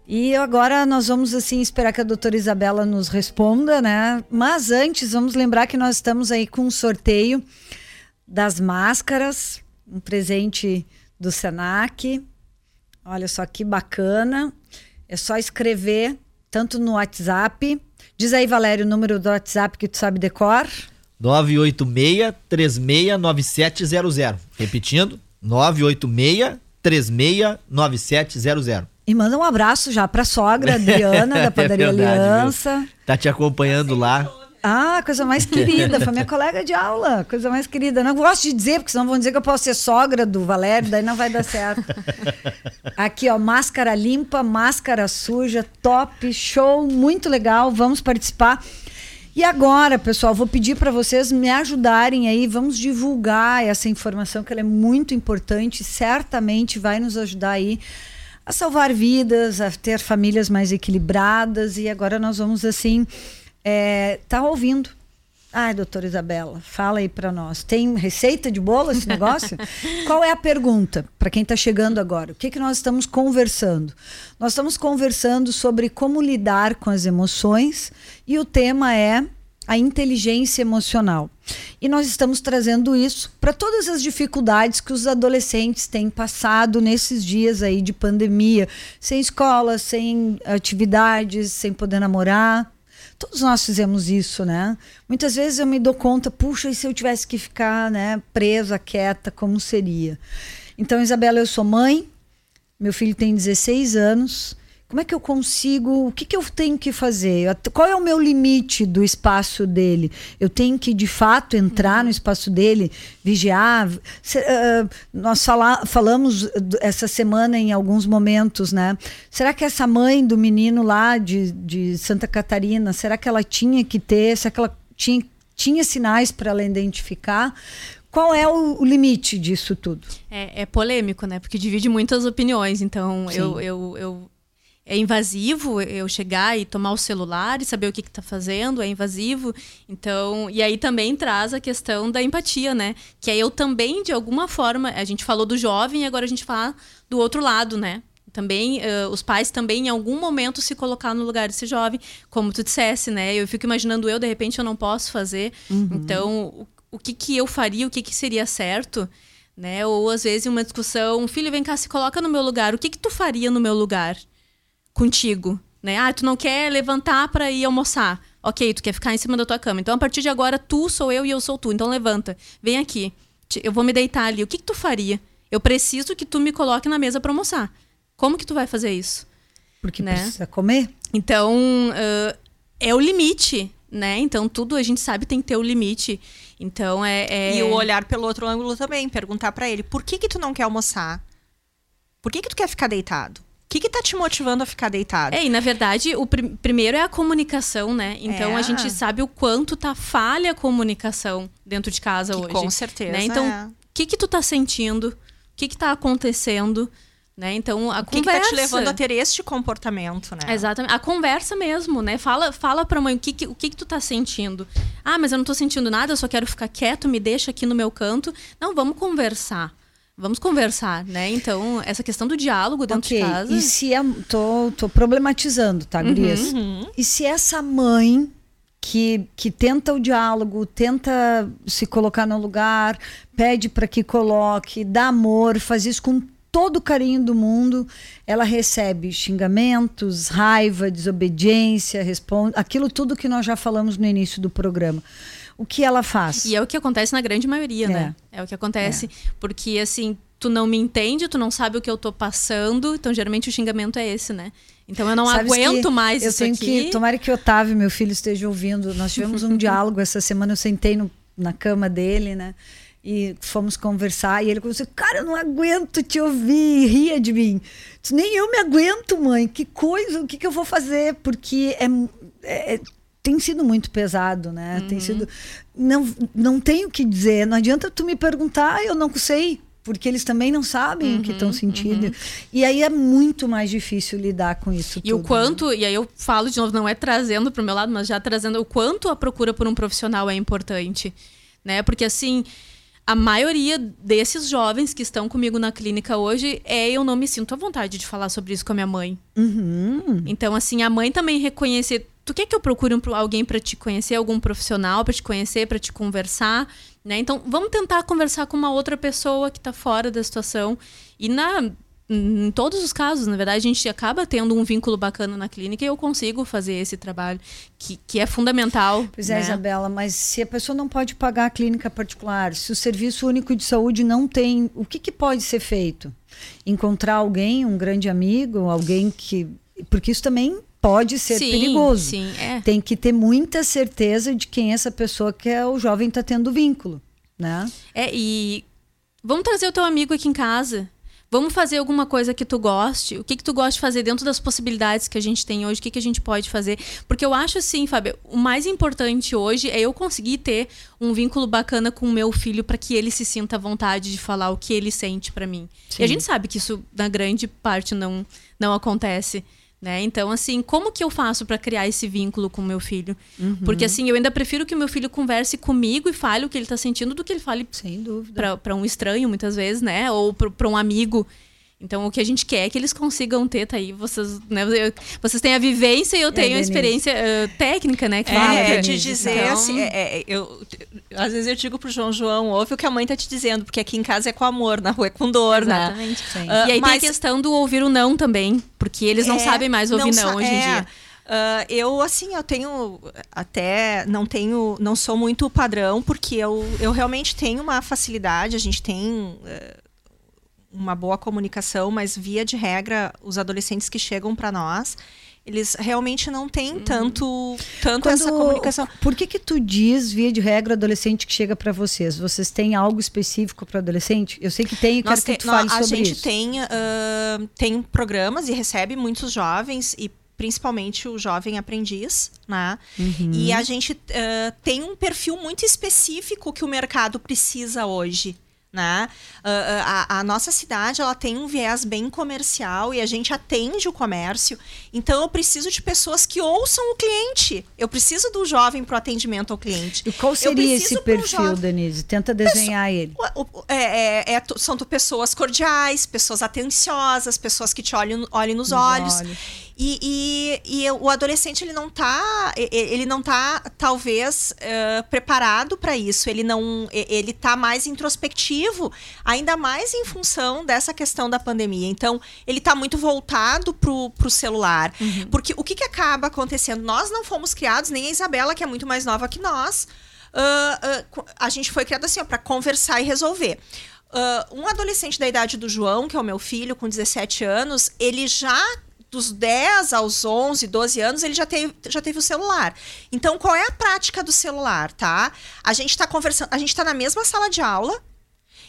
B: E agora nós vamos assim esperar que a doutora Isabela nos responda, né? Mas antes, vamos lembrar que nós estamos aí com um sorteio das máscaras, um presente do Senac. Olha só que bacana. É só escrever tanto no WhatsApp. Diz aí, Valério, o número do WhatsApp que tu sabe decor.
E: 986-369700. Repetindo, 986-369700.
B: E manda um abraço já pra sogra Adriana, da é Padaria é verdade, Aliança.
E: Viu? Tá te acompanhando lá.
B: Ah, coisa mais querida, foi minha colega de aula, coisa mais querida. Não gosto de dizer, porque senão vão dizer que eu posso ser sogra do Valério, daí não vai dar certo. Aqui, ó, máscara limpa, máscara suja, top, show, muito legal, vamos participar. E agora, pessoal, vou pedir para vocês me ajudarem aí, vamos divulgar essa informação que ela é muito importante, certamente vai nos ajudar aí a salvar vidas, a ter famílias mais equilibradas. E agora nós vamos assim é, tá ouvindo Ai, doutora Isabela, fala aí para nós. Tem receita de bolo esse negócio? Qual é a pergunta para quem está chegando agora? O que, que nós estamos conversando? Nós estamos conversando sobre como lidar com as emoções e o tema é a inteligência emocional. E nós estamos trazendo isso para todas as dificuldades que os adolescentes têm passado nesses dias aí de pandemia, sem escola, sem atividades, sem poder namorar, Todos nós fizemos isso, né? Muitas vezes eu me dou conta, puxa, e se eu tivesse que ficar, né, presa, quieta, como seria? Então, Isabela, eu sou mãe, meu filho tem 16 anos, como é que eu consigo? O que, que eu tenho que fazer? Qual é o meu limite do espaço dele? Eu tenho que, de fato, entrar uhum. no espaço dele, vigiar? Se, uh, nós fala, falamos essa semana em alguns momentos, né? Será que essa mãe do menino lá de, de Santa Catarina, será que ela tinha que ter? Será que ela tinha, tinha sinais para ela identificar? Qual é o, o, limite disso tudo?
C: É, é, polêmico, né? Porque divide muitas opiniões. Então, eu, eu, eu, é invasivo eu chegar e tomar o celular e saber o que está fazendo, é invasivo. Então, e aí também traz a questão da empatia, né? Que aí eu também, de alguma forma, a gente falou do jovem e agora a gente fala do outro lado, né? Também, uh, os pais também, em algum momento, se colocar no lugar desse jovem, como tu dissesse, né? Eu fico imaginando eu, de repente, eu não posso fazer. Uhum. Então, o, o que, que eu faria, o que, que seria certo? Né? Ou às vezes uma discussão, filho, vem cá, se coloca no meu lugar. O que que tu faria no meu lugar? Contigo, né? Ah, tu não quer levantar para ir almoçar. Ok, tu quer ficar em cima da tua cama. Então, a partir de agora, tu sou eu e eu sou tu. Então, levanta. Vem aqui. Eu vou me deitar ali. O que, que tu faria? Eu preciso que tu me coloque na mesa para almoçar. Como que tu vai fazer isso?
B: Porque né? precisa comer.
C: Então, uh, é o limite, né? Então, tudo a gente sabe tem que ter o limite. Então, é, é...
D: E o olhar pelo outro ângulo também. Perguntar para ele, por que que tu não quer almoçar? Por que que tu quer ficar deitado? Que que tá te motivando a ficar deitado?
C: É, e na verdade, o pr primeiro é a comunicação, né? Então é. a gente sabe o quanto tá falha a comunicação dentro de casa que, hoje.
D: Com certeza. Né?
C: Então, o é. que que tu tá sentindo? O que que tá acontecendo? Né? Então, a
D: o que
C: conversa...
D: que tá te levando a ter este comportamento, né?
C: Exatamente. A conversa mesmo, né? Fala, fala pra mãe o que, que, o que, que tu tá sentindo. Ah, mas eu não tô sentindo nada, eu só quero ficar quieto, me deixa aqui no meu canto. Não, vamos conversar. Vamos conversar, né? Então, essa questão do diálogo dentro
B: okay.
C: de casa.
B: E se é. Tô, tô problematizando, tá, Gurias?
C: Uhum.
B: E se essa mãe que, que tenta o diálogo, tenta se colocar no lugar, pede para que coloque, dá amor, faz isso com todo o carinho do mundo, ela recebe xingamentos, raiva, desobediência, responde aquilo tudo que nós já falamos no início do programa. O que ela faz?
C: E é o que acontece na grande maioria,
B: É.
C: né? É o que acontece. Porque, assim, tu não me entende, tu não sabe o que eu tô passando. Então, geralmente, o xingamento é esse, né? Então, eu não
B: Sabes
C: aguento mais
B: eu
C: isso
B: tenho
C: aqui.
B: que tomara que o Otávio meu filho esteja ouvindo nós tivemos um diálogo essa semana eu sentei no- na cama dele né e fomos conversar e ele começou cara eu não aguento te ouvir e ria de mim Disse, nem eu me aguento mãe que coisa o que, que eu vou fazer porque é, é- é- tem sido muito pesado né tem sido não não tenho o que dizer não adianta tu me perguntar eu não sei porque eles também não sabem o que estão sentindo. E aí é muito mais difícil lidar com isso
C: E
B: tudo.
C: o quanto, e aí eu falo de novo, não é trazendo pro meu lado, mas já trazendo o quanto a procura por um profissional é importante, né? Porque assim, a maioria desses jovens que estão comigo na clínica hoje é eu não me sinto à vontade de falar sobre isso com a minha mãe.
B: Uhum.
C: Então assim, a mãe também reconhecer, tu quer que eu procure um, alguém para te conhecer, algum profissional para te conhecer, para te conversar, né? Então, vamos tentar conversar com uma outra pessoa que está fora da situação e na em todos os casos, na verdade, a gente acaba tendo um vínculo bacana na clínica e eu consigo fazer esse trabalho, que, que é fundamental.
B: Pois é,
C: né?
B: Isabela, mas se a pessoa não pode pagar a clínica particular, se o Serviço Único de Saúde não tem, o que, que pode ser feito? Encontrar alguém, um grande amigo, alguém que. Porque isso também pode ser
C: sim,
B: perigoso.
C: Sim, é.
B: Tem que ter muita certeza de quem é essa pessoa que é o jovem está tendo vínculo. Né?
C: É, e vamos trazer o teu amigo aqui em casa. Vamos fazer alguma coisa que tu goste. O que, que tu gosta de fazer dentro das possibilidades que a gente tem hoje? O que, que a gente pode fazer? Porque eu acho assim, Fábio, o mais importante hoje é eu conseguir ter um vínculo bacana com o meu filho para que ele se sinta à vontade de falar o que ele sente para mim. E a gente sabe que isso, na grande parte, não, não acontece. Né? Então, assim, como que eu faço para criar esse vínculo com o meu filho? Porque, assim, eu ainda prefiro que o meu filho converse comigo e fale o que ele tá sentindo do que ele fale para um estranho, muitas vezes, né? Ou para um amigo. Então, o que a gente quer é que eles consigam ter, tá aí, vocês, né? eu- Vocês têm a vivência e eu tenho a
B: Denise.
C: experiência eh, técnica, né? Que
D: É,
C: fala,
D: é, te dizer
C: Então,
D: assim, é, é, eu, às vezes eu digo pro João João, ouve o que a mãe tá te dizendo, porque aqui em casa é com amor, na rua é com dor, né?
C: Exatamente.
D: Ah,
C: e aí
D: mas-
C: tem a questão do ouvir o não também, porque eles não
D: É,
C: sabem mais ouvir não,
D: sa-
C: hoje em
D: é.
C: dia.
D: Ah, eu, assim, eu tenho até. Não tenho. Não sou muito padrão, porque eu, eu realmente tenho uma facilidade, a gente tem. eh, uma boa comunicação, mas via de regra, os adolescentes que chegam para nós, eles realmente não têm tanto, tanto essa
B: Quando-
D: comunicação.
B: Por que que tu diz, via de regra, adolescente que chega para vocês? Vocês têm algo específico para adolescente? Eu sei que tem e quero
D: Nós
B: que tu
D: nó-
B: fale
D: a
B: sobre
D: gente
B: isso.
D: tem, ah, tem programas e recebe muitos jovens e principalmente o jovem aprendiz, né?
B: Uhum.
D: E a gente ah, tem um perfil muito específico que o mercado precisa hoje. Né? Ah, ah, a, a nossa cidade ela tem um viés bem comercial e a gente atende o comércio. Então eu preciso de pessoas que ouçam o cliente. Eu preciso do jovem para o atendimento ao cliente.
B: E qual seria esse perfil, Denise? Tenta desenhar ele.
D: o- o- é- é- é são pessoas cordiais, pessoas atenciosas, pessoas que te olham, olhem nos,
B: Nos
D: olhos.
B: olhos.
D: E, e- e o adolescente ele não tá, ele não tá talvez eh, preparado para isso. Ele não, ele tá mais introspectivo, ainda mais em função dessa questão da pandemia. Então ele tá muito voltado pro, pro celular, porque o que, que acaba acontecendo? Nós não fomos criados nem a Isabela que é muito mais nova que nós. ah, co- a gente foi criado assim para conversar e resolver. Ah, um adolescente da idade do João, que é o meu filho, com 17 anos, ele já dos 10 aos 11, 12 anos, ele já teve, já teve o celular. Então, qual é a prática do celular, tá? A gente está conversando, a gente está na mesma sala de aula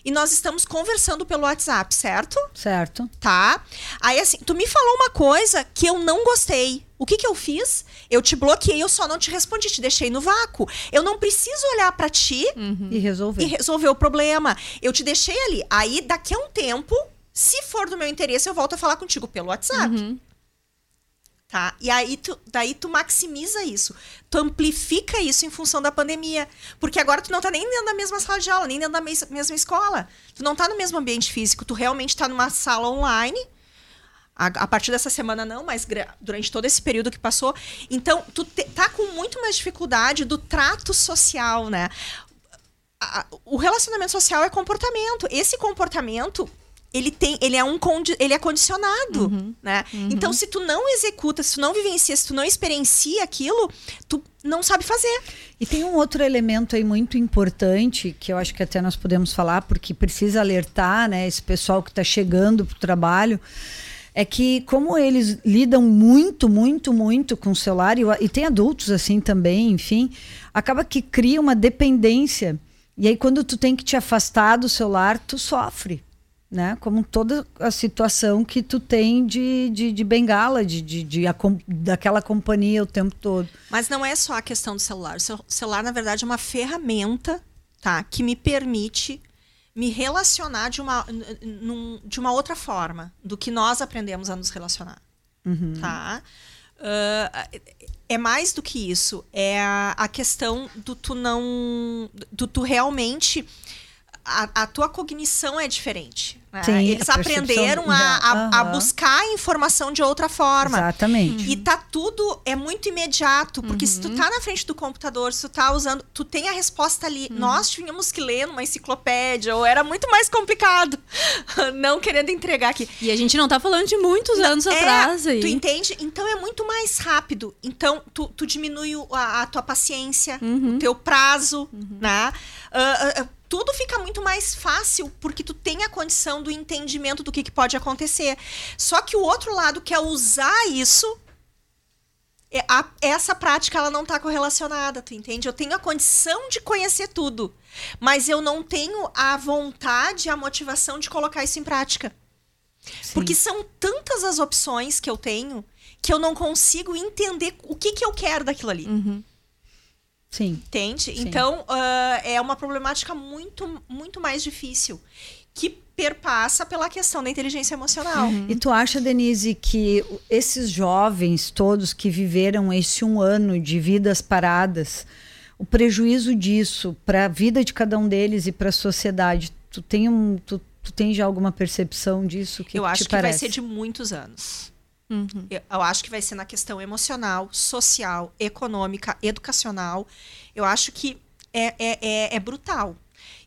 D: e nós estamos conversando pelo WhatsApp, certo?
B: Certo?
D: Tá? Aí assim, tu me falou uma coisa que eu não gostei. O que que eu fiz? Eu te bloqueei, eu só não te respondi, te deixei no vácuo. Eu não preciso olhar para ti
B: E resolver.
D: e resolver o problema. Eu te deixei ali. Aí, daqui a um tempo, Se for do meu interesse, eu volto a falar contigo pelo WhatsApp. Uhum. Tá? E aí tu, daí tu maximiza isso. Tu amplifica isso em função da pandemia. Porque agora tu não tá nem dentro da mesma sala de aula, nem dentro da mes mesma escola. Tu não tá no mesmo ambiente físico, tu realmente tá numa sala online. A, a partir dessa semana não, mas durante todo esse período que passou. Então, tu tá com muito mais dificuldade do trato social, né? o relacionamento social é comportamento. Esse comportamento ele tem, ele é um ele é condicionado, uhum, né? Uhum. Então, se tu não executa, se tu não vivencia, se tu não experiencia aquilo, tu não sabe fazer.
B: E tem um outro elemento aí muito importante que eu acho que até nós podemos falar, porque precisa alertar, né, esse pessoal que está chegando para o trabalho, é que como eles lidam muito, muito, muito com o celular e, e tem adultos assim também, enfim, acaba que cria uma dependência. E aí quando tu tem que te afastar do celular, tu sofre né? Como toda a situação que tu tem de, de, de bengala, de, de, de a, daquela companhia o tempo todo.
D: Mas não é só a questão do celular. O celular, na verdade, é uma ferramenta tá, que me permite me relacionar de uma, num, de uma outra forma do que nós aprendemos a nos relacionar. Uhum. Tá? Uh, é mais do que isso. É a, a questão do tu não. do tu realmente a, a tua cognição é diferente. Né? Sim, Eles aprenderam a, a, uhum. a, buscar informação de outra forma.
B: Exatamente.
D: E tá tudo, é muito imediato. Porque uhum. se tu uhum. tá na frente do computador, se tu tá usando, tu tem a resposta ali. Uhum. Nós tínhamos que ler numa enciclopédia, ou era muito mais complicado. não querendo entregar aqui.
C: E a gente não tá falando de muitos não, anos é, atrás aí.
D: Tu entende? Então é muito mais rápido. Então tu, tu diminui a, a tua paciência, uhum. o teu prazo, uhum. né? Uh, uh, tudo fica muito mais fácil porque tu tem a condição do entendimento do que, que pode acontecer. Só que o outro lado quer usar isso é, a, essa prática ela não está correlacionada, tu entende? Eu tenho a condição de conhecer tudo, mas eu não tenho a vontade, a motivação de colocar isso em prática. Sim. Porque são tantas as opções que eu tenho que eu não consigo entender o que, que eu quero daquilo ali.
B: Uhum. Sim.
D: Entende? Sim. Então, uh, é uma problemática muito, muito mais difícil. Que perpassa pela questão da inteligência emocional.
B: Uhum. E tu acha, Denise, que esses jovens todos que viveram esse um ano de vidas paradas, o prejuízo disso para a vida de cada um deles e para a sociedade, tu tem um, tu, tu tem já alguma percepção disso? Que
D: Eu
B: que
D: acho que
B: parece?
D: vai ser de muitos anos. Uhum. Eu, eu, acho que vai ser na questão emocional, social, econômica, educacional. Eu acho que é, é, é, é brutal.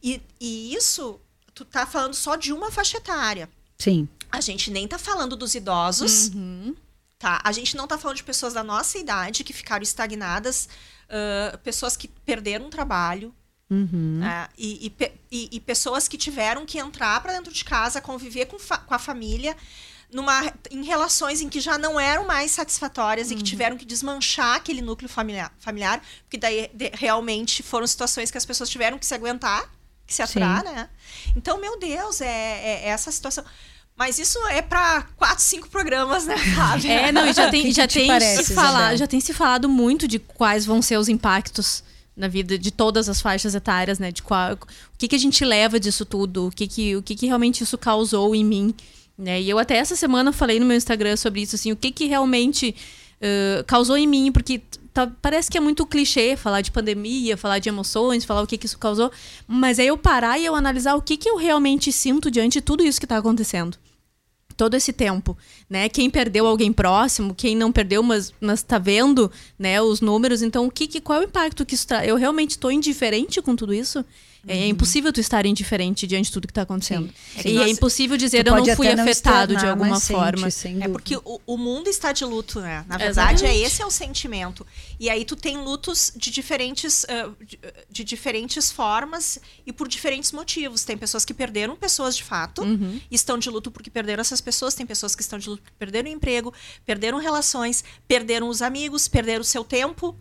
D: E, e isso, tu tá falando só de uma faixa etária.
B: Sim.
D: A gente nem tá falando dos idosos. Uhum. Tá? A gente não tá falando de pessoas da nossa idade que ficaram estagnadas, uh, pessoas que perderam um trabalho, Uhum. Uh, e, e, e, e, pessoas que tiveram que entrar para dentro de casa, conviver com, com a família numa, em relações em que já não eram mais satisfatórias uhum. e que uhum. tiveram que desmanchar aquele núcleo familiar, familiar porque daí de, realmente foram situações que as pessoas tiveram que se aguentar, que se aturar, Sim. né? Então, meu Deus, é, é, é essa situação. Mas isso é para quatro, cinco programas, né, Fábio?
C: É, não, e já tem, já tem parece, se falar, já tem se falado muito de quais vão ser os impactos na vida de todas as faixas etárias, né? De qual, o que, que a gente leva disso tudo, o que, que, o que, que realmente isso causou em mim. Né? E eu até essa semana falei no meu Instagram sobre isso, assim, o que, que realmente uh, causou em mim, porque tá, parece que é muito clichê falar de pandemia, falar de emoções, falar o que, que isso causou, mas é eu parar e eu analisar o que, que eu realmente sinto diante de tudo isso que está acontecendo todo esse tempo, né? Quem perdeu alguém próximo, quem não perdeu, mas mas está vendo, né, os números. Então, o que, que qual é o impacto que isso traz? Eu realmente estou indiferente com tudo isso? É, é impossível tu estar indiferente diante de tudo que está acontecendo. Sim. E é impossível dizer eu não fui afetado não de alguma forma.
D: Sente, é porque o, o, mundo está de luto, né? Na verdade, é esse é o sentimento. E aí tu tem lutos de diferentes, uh, de, de, diferentes formas e por diferentes motivos. Tem pessoas que perderam pessoas de fato uhum. e estão de luto porque perderam essas pessoas. Tem pessoas que estão de luto porque perderam o emprego, perderam relações, perderam os amigos, perderam o seu tempo.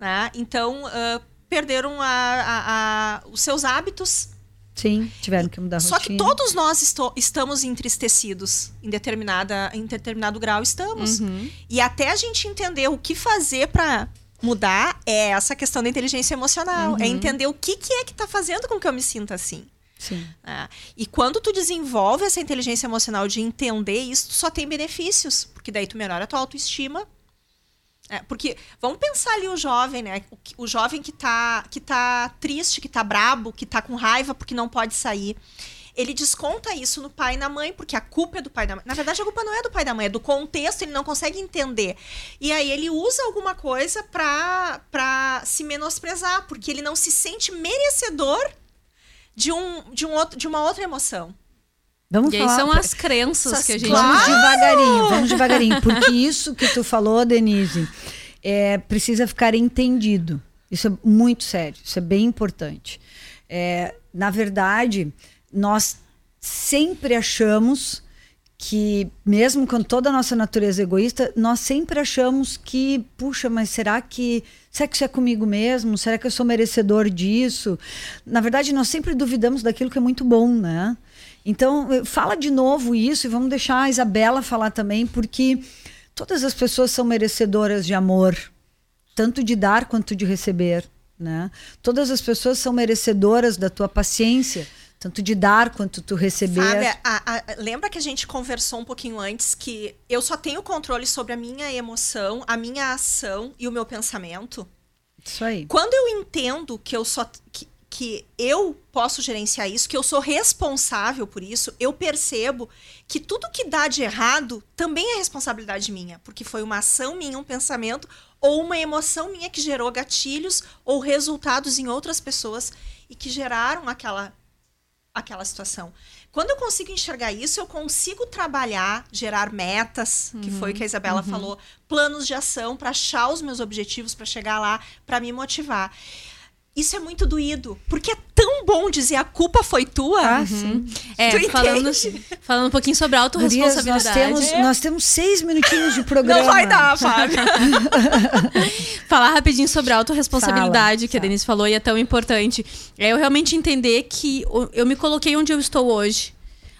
D: Né? Então, uh, perderam a, a, a, os seus hábitos.
B: Sim, tiveram que mudar a
D: Só rotina. que todos nós esto, estamos entristecidos em, determinada, em determinado grau, estamos. Uhum. E até a gente entender o que fazer para mudar é essa questão da inteligência emocional. É uhum. É entender o que, que é que está fazendo com que eu me sinta assim.
B: Sim.
D: É. E quando tu desenvolve essa inteligência emocional de entender isso, tu só tem benefícios, porque daí tu melhora a tua autoestima. É, porque vamos pensar ali o jovem, né? O, o, jovem que tá, que tá triste, que tá brabo, que tá com raiva porque não pode sair. Ele desconta isso no pai e na mãe, porque a culpa é do pai e da mãe. Na verdade, a culpa não é do pai e da mãe, é do contexto, ele não consegue entender. E aí ele usa alguma coisa pra, pra se menosprezar, porque ele não se sente merecedor de, um, de, um outro, de uma outra emoção.
C: Vamos e falar, aí são as crenças que a gente...
B: Vamos devagarinho, vamos devagarinho. Porque isso que tu falou, Denise, é, precisa ficar entendido. Isso é muito sério, isso é bem importante. É, na verdade, nós sempre achamos que, mesmo com toda a nossa natureza egoísta, nós sempre achamos que, puxa, mas será que será que isso é comigo mesmo? Será que eu sou merecedor disso? Na verdade, nós sempre duvidamos daquilo que é muito bom, né? Então, fala de novo isso e vamos deixar a Isabela falar também, porque todas as pessoas são merecedoras de amor, tanto de dar quanto de receber, né? Todas as pessoas são merecedoras da tua paciência tanto de dar quanto tu receber. Sabe,
D: a, a, lembra que a gente conversou um pouquinho antes que eu só tenho controle sobre a minha emoção, a minha ação e o meu pensamento?
B: Isso aí.
D: Quando eu entendo que eu só que, que eu posso gerenciar isso, que eu sou responsável por isso, eu percebo que tudo que dá de errado também é responsabilidade minha, porque foi uma ação minha, um pensamento ou uma emoção minha que gerou gatilhos ou resultados em outras pessoas e que geraram aquela aquela situação. Quando eu consigo enxergar isso, eu consigo trabalhar, gerar metas, uhum, que foi o que a Isabela uhum. falou, planos de ação para achar os meus objetivos, para chegar lá, para me motivar. Isso é muito doído, porque é tão bom dizer a culpa foi tua.
C: Ah, uhum. É, falando, falando um pouquinho sobre autorresponsabilidade.
B: Nós temos, é. nós temos seis minutinhos de programa.
D: Não vai dar, Fábio.
C: Falar rapidinho sobre autorresponsabilidade, fala, que a Denise falou, e é tão importante. É eu realmente entender que eu me coloquei onde eu estou hoje.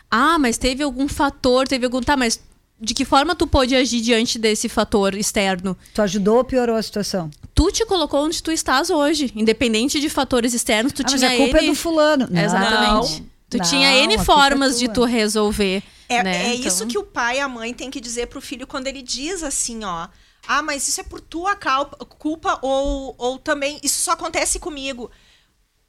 C: Ah, mas teve algum fator, teve algum. Tá, mas de que forma tu pôde agir diante desse fator externo?
B: Tu ajudou ou piorou a situação?
C: Tu te colocou onde tu estás hoje, independente de fatores externos, tu ah, tinha
B: mas a culpa
C: N...
B: é do fulano.
C: Não. Exatamente. Não. Tu não, tinha N é formas é de tu resolver.
D: É,
C: né?
D: é então... isso que o pai e a mãe têm que dizer pro filho quando ele diz assim, ó. Ah, mas isso é por tua culpa ou, ou também isso só acontece comigo.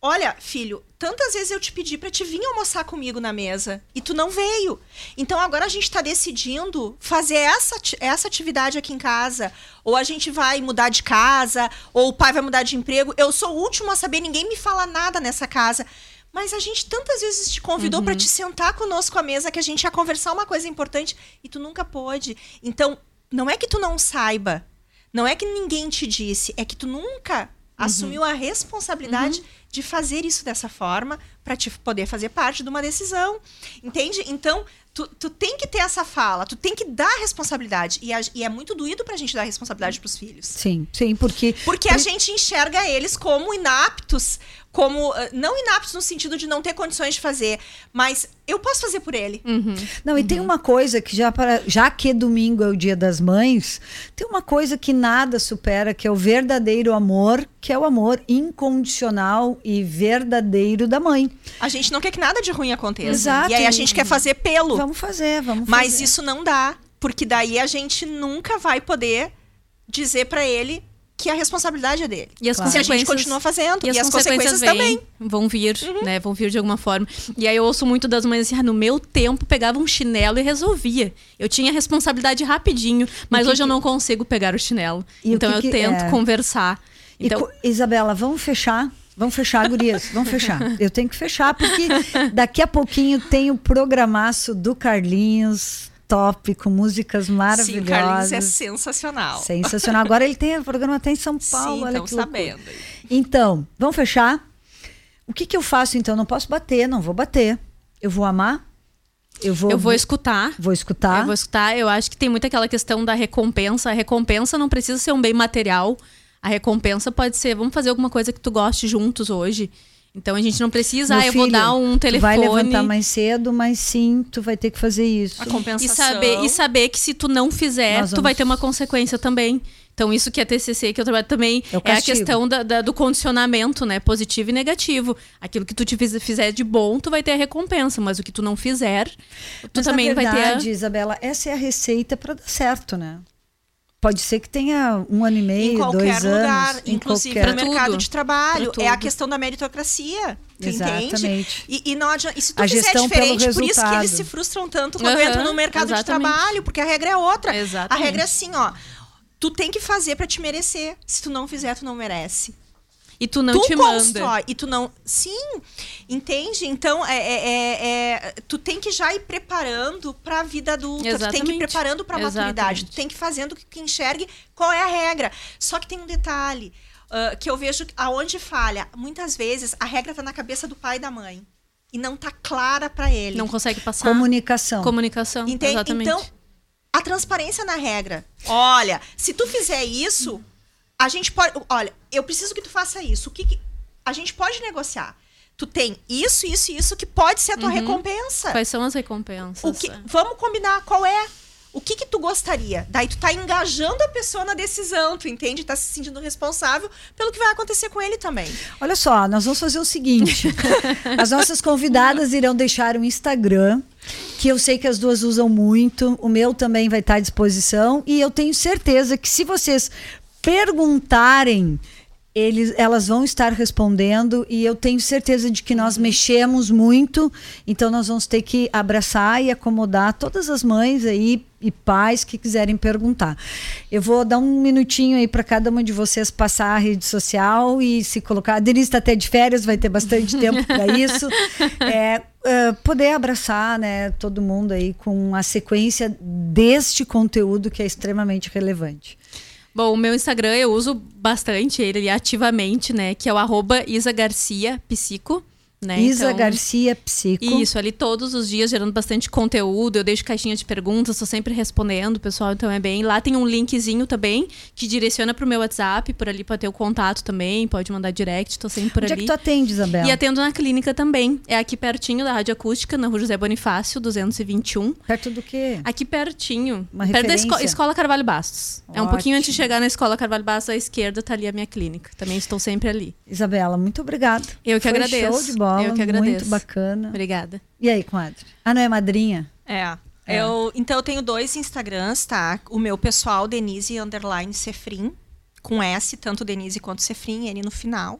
D: Olha, filho, tantas vezes eu te pedi para te vir almoçar comigo na mesa e tu não veio. Então agora a gente está decidindo fazer essa, essa atividade aqui em casa. Ou a gente vai mudar de casa, ou o pai vai mudar de emprego. Eu sou o último a saber, ninguém me fala nada nessa casa. Mas a gente tantas vezes te convidou uhum. para te sentar conosco à mesa que a gente ia conversar uma coisa importante e tu nunca pôde. Então, não é que tu não saiba, não é que ninguém te disse, é que tu nunca. Assumiu a responsabilidade uhum de fazer isso dessa forma para te poder fazer parte de uma decisão. Entende? Então, tu, tu tem que ter essa fala, tu tem que dar responsabilidade. E, a, e é muito doído pra gente dar responsabilidade pros filhos.
B: Sim, sim, porque.
D: Porque a gente enxerga eles como inaptos, como. Ah, não inaptos no sentido de não ter condições de fazer, mas eu posso fazer por ele.
B: Uhum. Não, e uhum. tem uma coisa que já, para, já que domingo é o dia das mães, tem uma coisa que nada supera, que é o verdadeiro amor, que é o amor incondicional e verdadeiro da mãe.
D: A gente não quer que nada de ruim aconteça. Exato. E aí a gente quer fazer pelo.
B: Vamos fazer, vamos
D: fazer. Mas isso não dá, porque daí a gente nunca vai poder dizer para ele que a responsabilidade é dele.
C: E as claro. consequências...
D: Se a gente continua fazendo.
C: E,
D: e
C: as, as, consequências, consequências também. Vão vir, uhum. né? Vão vir de alguma forma. E aí eu ouço muito das mães assim, ah, no meu tempo pegava um chinelo e resolvia. Eu tinha responsabilidade rapidinho, mas hoje que... eu não consigo pegar o chinelo. E então o que eu tento é... conversar. Então...
B: Isabela, vamos fechar? Vamos fechar, gurias, vamos fechar. Eu tenho que fechar, porque daqui a pouquinho tem o programaço do Carlinhos, top, com músicas maravilhosas. Sim, Carlinhos
D: é sensacional.
B: Sensacional. Agora ele tem o programa até em São Paulo. Sim, olha que
D: sabendo.
B: Então, vamos fechar? O que, que eu faço então? Não posso bater, não vou bater. Eu vou amar?
C: Eu vou, eu vou escutar.
B: Vou escutar.
C: Eu vou escutar. Eu acho que tem muito aquela questão da recompensa. A recompensa não precisa ser um bem material. A recompensa pode ser, vamos fazer alguma coisa que tu goste juntos hoje. Então a gente não precisa, ah, eu vou dar um telefone.
B: Tu vai levantar mais cedo, mas sim, tu vai ter que fazer isso.
C: A compensação. E saber, e saber que se tu não fizer, vamos... tu vai ter uma consequência também. Então, isso que é TCC, que eu trabalho também, é, é a questão da, da, do condicionamento, né? Positivo e negativo. Aquilo que tu te fizer de bom, tu vai ter a recompensa, mas o que tu não fizer, tu
B: mas
C: também
B: verdade,
C: vai ter. A...
B: Isabela, essa é a receita para dar certo, né? Pode ser que tenha um ano e meio,
D: em qualquer
B: dois
D: lugar,
B: anos,
D: inclusive
B: qualquer...
D: no mercado de trabalho. É a questão da meritocracia.
B: Exatamente.
D: entende? E, e, não adianta, e se tu
B: a
D: fizer diferente, por isso que eles se frustram tanto quando uhum, entram no mercado exatamente. de trabalho, porque a regra é outra.
C: Exatamente.
D: A regra é assim, ó tu tem que fazer para te merecer. Se tu não fizer, tu não merece.
C: E tu não
D: tu
C: te
D: constrói,
C: manda.
D: E tu não. Sim, entende? Então, é, é, é, é tu tem que já ir preparando para a vida adulta.
C: Exatamente.
D: Tu tem que ir preparando para a maturidade. Tu tem que ir fazendo que enxergue qual é a regra. Só que tem um detalhe uh, que eu vejo aonde falha. Muitas vezes a regra tá na cabeça do pai e da mãe. E não tá clara para ele.
C: Não consegue passar.
B: Comunicação.
C: Comunicação.
D: Entende?
C: Exatamente.
D: Então, a transparência na regra. Olha, se tu fizer isso, a gente pode. Olha, eu preciso que tu faça isso. O que, que a gente pode negociar? Tu tem isso, isso e isso que pode ser a tua uhum. recompensa.
C: Quais são as recompensas?
D: Que, vamos combinar qual é. O que que tu gostaria? Daí tu tá engajando a pessoa na decisão, tu entende? Tá se sentindo responsável pelo que vai acontecer com ele também.
B: Olha só, nós vamos fazer o seguinte. As nossas convidadas irão deixar um Instagram que eu sei que as duas usam muito, o meu também vai estar à disposição e eu tenho certeza que se vocês perguntarem eles, elas vão estar respondendo e eu tenho certeza de que nós mexemos muito, então nós vamos ter que abraçar e acomodar todas as mães aí e pais que quiserem perguntar. Eu vou dar um minutinho aí para cada uma de vocês passar a rede social e se colocar. A Denise está até de férias, vai ter bastante tempo para isso. É, uh, poder abraçar né, todo mundo aí com a sequência deste conteúdo que é extremamente relevante.
C: Bom, o meu Instagram eu uso bastante ele ativamente, né? Que é o arroba Isa Garcia Psico. Né?
B: Isa então, Garcia Psico.
C: Isso, ali todos os dias gerando bastante conteúdo. Eu deixo caixinha de perguntas, estou sempre respondendo, pessoal. Então é bem. Lá tem um linkzinho também que direciona para o meu WhatsApp, por ali para ter o contato também. Pode mandar direct, estou sempre por
B: Onde
C: ali.
B: Onde é que tu atende, Isabela?
C: E atendo na clínica também. É aqui pertinho da Rádio Acústica, na Rua José Bonifácio, 221.
B: Perto do quê?
C: Aqui pertinho.
B: Uma
C: perto
B: referência.
C: da esco Escola Carvalho Bastos.
B: Ótimo.
C: É um pouquinho antes de chegar na Escola Carvalho Bastos, à esquerda tá ali a minha clínica. Também estou sempre ali.
B: Isabela, muito obrigada.
C: Eu que
B: Foi
C: agradeço.
B: Show de bola.
C: Eu que agradeço.
B: Muito bacana.
C: Obrigada.
B: E aí, comadre? Ah, não é madrinha?
D: É. é. Eu, então eu tenho dois Instagrams, tá? O meu pessoal, Denise underline Cefrim, com S, tanto Denise quanto Cefrim, N no final.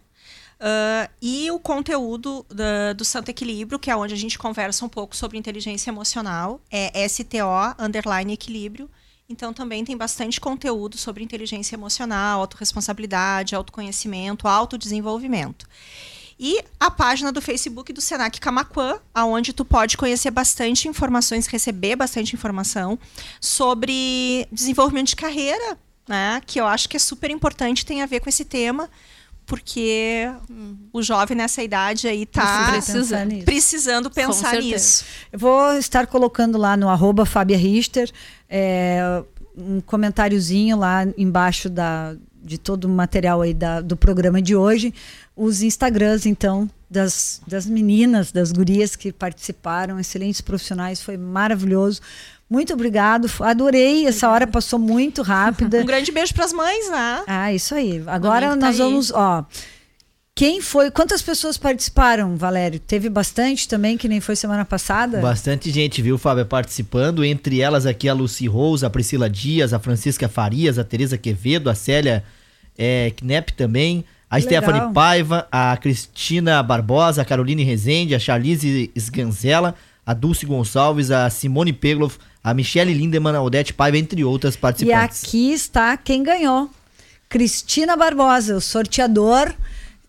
D: Uh, e o conteúdo da, do Santo Equilíbrio, que é onde a gente conversa um pouco sobre inteligência emocional, é STO underline equilíbrio. Então também tem bastante conteúdo sobre inteligência emocional, autorresponsabilidade, autoconhecimento, autodesenvolvimento. E a página do Facebook do Senac Camaquã, aonde tu pode conhecer bastante informações, receber bastante informação sobre desenvolvimento de carreira, né? Que eu acho que é super importante, tem a ver com esse tema, porque hum. o jovem nessa idade aí tá
B: Precisa
D: precisando pensar nisso.
B: Eu vou estar colocando lá no arroba Fábia Richter é, um comentáriozinho lá embaixo da, de todo o material aí da, do programa de hoje, os Instagrams, então, das, das meninas, das gurias que participaram, excelentes profissionais, foi maravilhoso. Muito obrigado, adorei, essa hora passou muito rápida.
D: um grande beijo para as mães, né?
B: Ah, isso aí. Agora tá nós tá vamos, ó, quem foi? Quantas pessoas participaram, Valério? Teve bastante também, que nem foi semana passada?
E: Bastante gente, viu, Fábio, participando. Entre elas aqui a Lucy Rose, a Priscila Dias, a Francisca Farias, a Tereza Quevedo, a Célia é, Knepp também, a Stephanie Paiva, a Cristina Barbosa, a Caroline Rezende, a Charlize Sganzella, a Dulce Gonçalves, a Simone Pegloff, a Michelle Lindemann, a Odete Paiva, entre outras participantes.
B: E aqui está quem ganhou. Cristina Barbosa, o sorteador.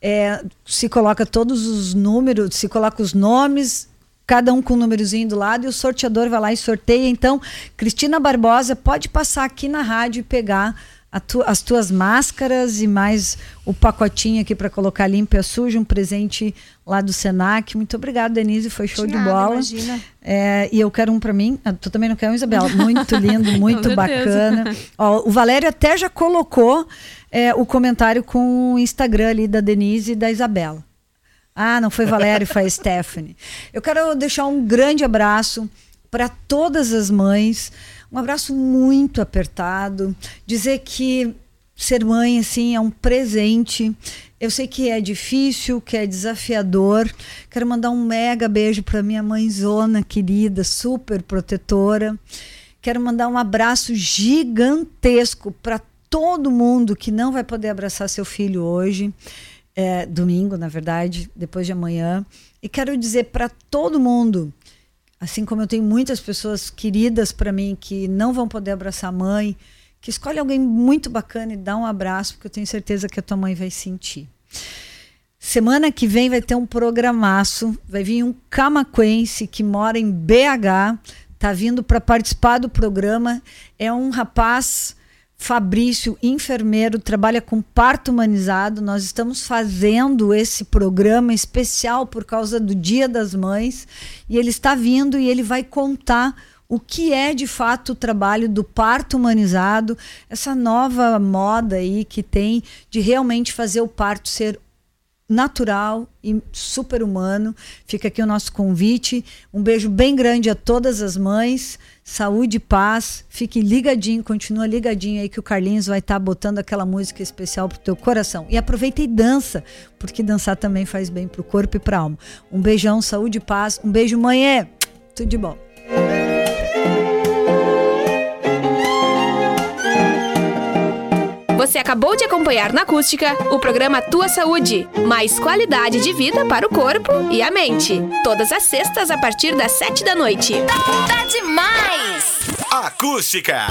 B: É, se coloca todos os números, se coloca os nomes, cada um com um númerozinho do lado, e o sorteador vai lá e sorteia. Então, Cristina Barbosa pode passar aqui na rádio e pegar tu, as tuas máscaras e mais o pacotinho aqui para colocar limpo e sujo, um presente lá do Senac. Muito obrigada, Denise, foi show de, de nada, bola.
D: Imagina.
B: É, e eu quero um para mim. Ah, tu também não quer um, Isabela? Muito lindo, muito bacana. Ó, o Valério até já colocou é, o comentário com o Instagram ali da Denise e da Isabela. Ah, não foi Valéria, foi a Stephanie. Eu quero deixar um grande abraço para todas as mães, um abraço muito apertado, dizer que ser mãe assim é um presente. Eu sei que é difícil, que é desafiador. Quero mandar um mega beijo para minha mãezona querida, super protetora. Quero mandar um abraço gigantesco para todo mundo que não vai poder abraçar seu filho hoje, é, domingo, na verdade, depois de amanhã. E quero dizer para todo mundo, assim como eu tenho muitas pessoas queridas para mim que não vão poder abraçar a mãe, que escolhe alguém muito bacana e dá um abraço, porque eu tenho certeza que a tua mãe vai sentir. Semana que vem vai ter um programaço, vai vir um camaquense que mora em BH, tá vindo para participar do programa. É um rapaz Fabrício, enfermeiro, trabalha com parto humanizado. Nós estamos fazendo esse programa especial por causa do Dia das Mães e ele está vindo e ele vai contar o que é de fato o trabalho do parto humanizado, essa nova moda aí que tem de realmente fazer o parto ser natural e super humano. Fica aqui o nosso convite. Um beijo bem grande a todas as mães. Saúde e paz. Fique ligadinho, continua ligadinho aí que o Carlinhos vai estar tá botando aquela música especial pro teu coração. E aproveita e dança, porque dançar também faz bem pro corpo e pra alma. Um beijão, saúde e paz. Um beijo, mãe. Tudo de bom.
A: Você acabou de acompanhar na acústica o programa Tua Saúde, mais qualidade de vida para o corpo e a mente. Todas as sextas a partir das sete da noite.
F: Tá, tá demais!
G: Acústica.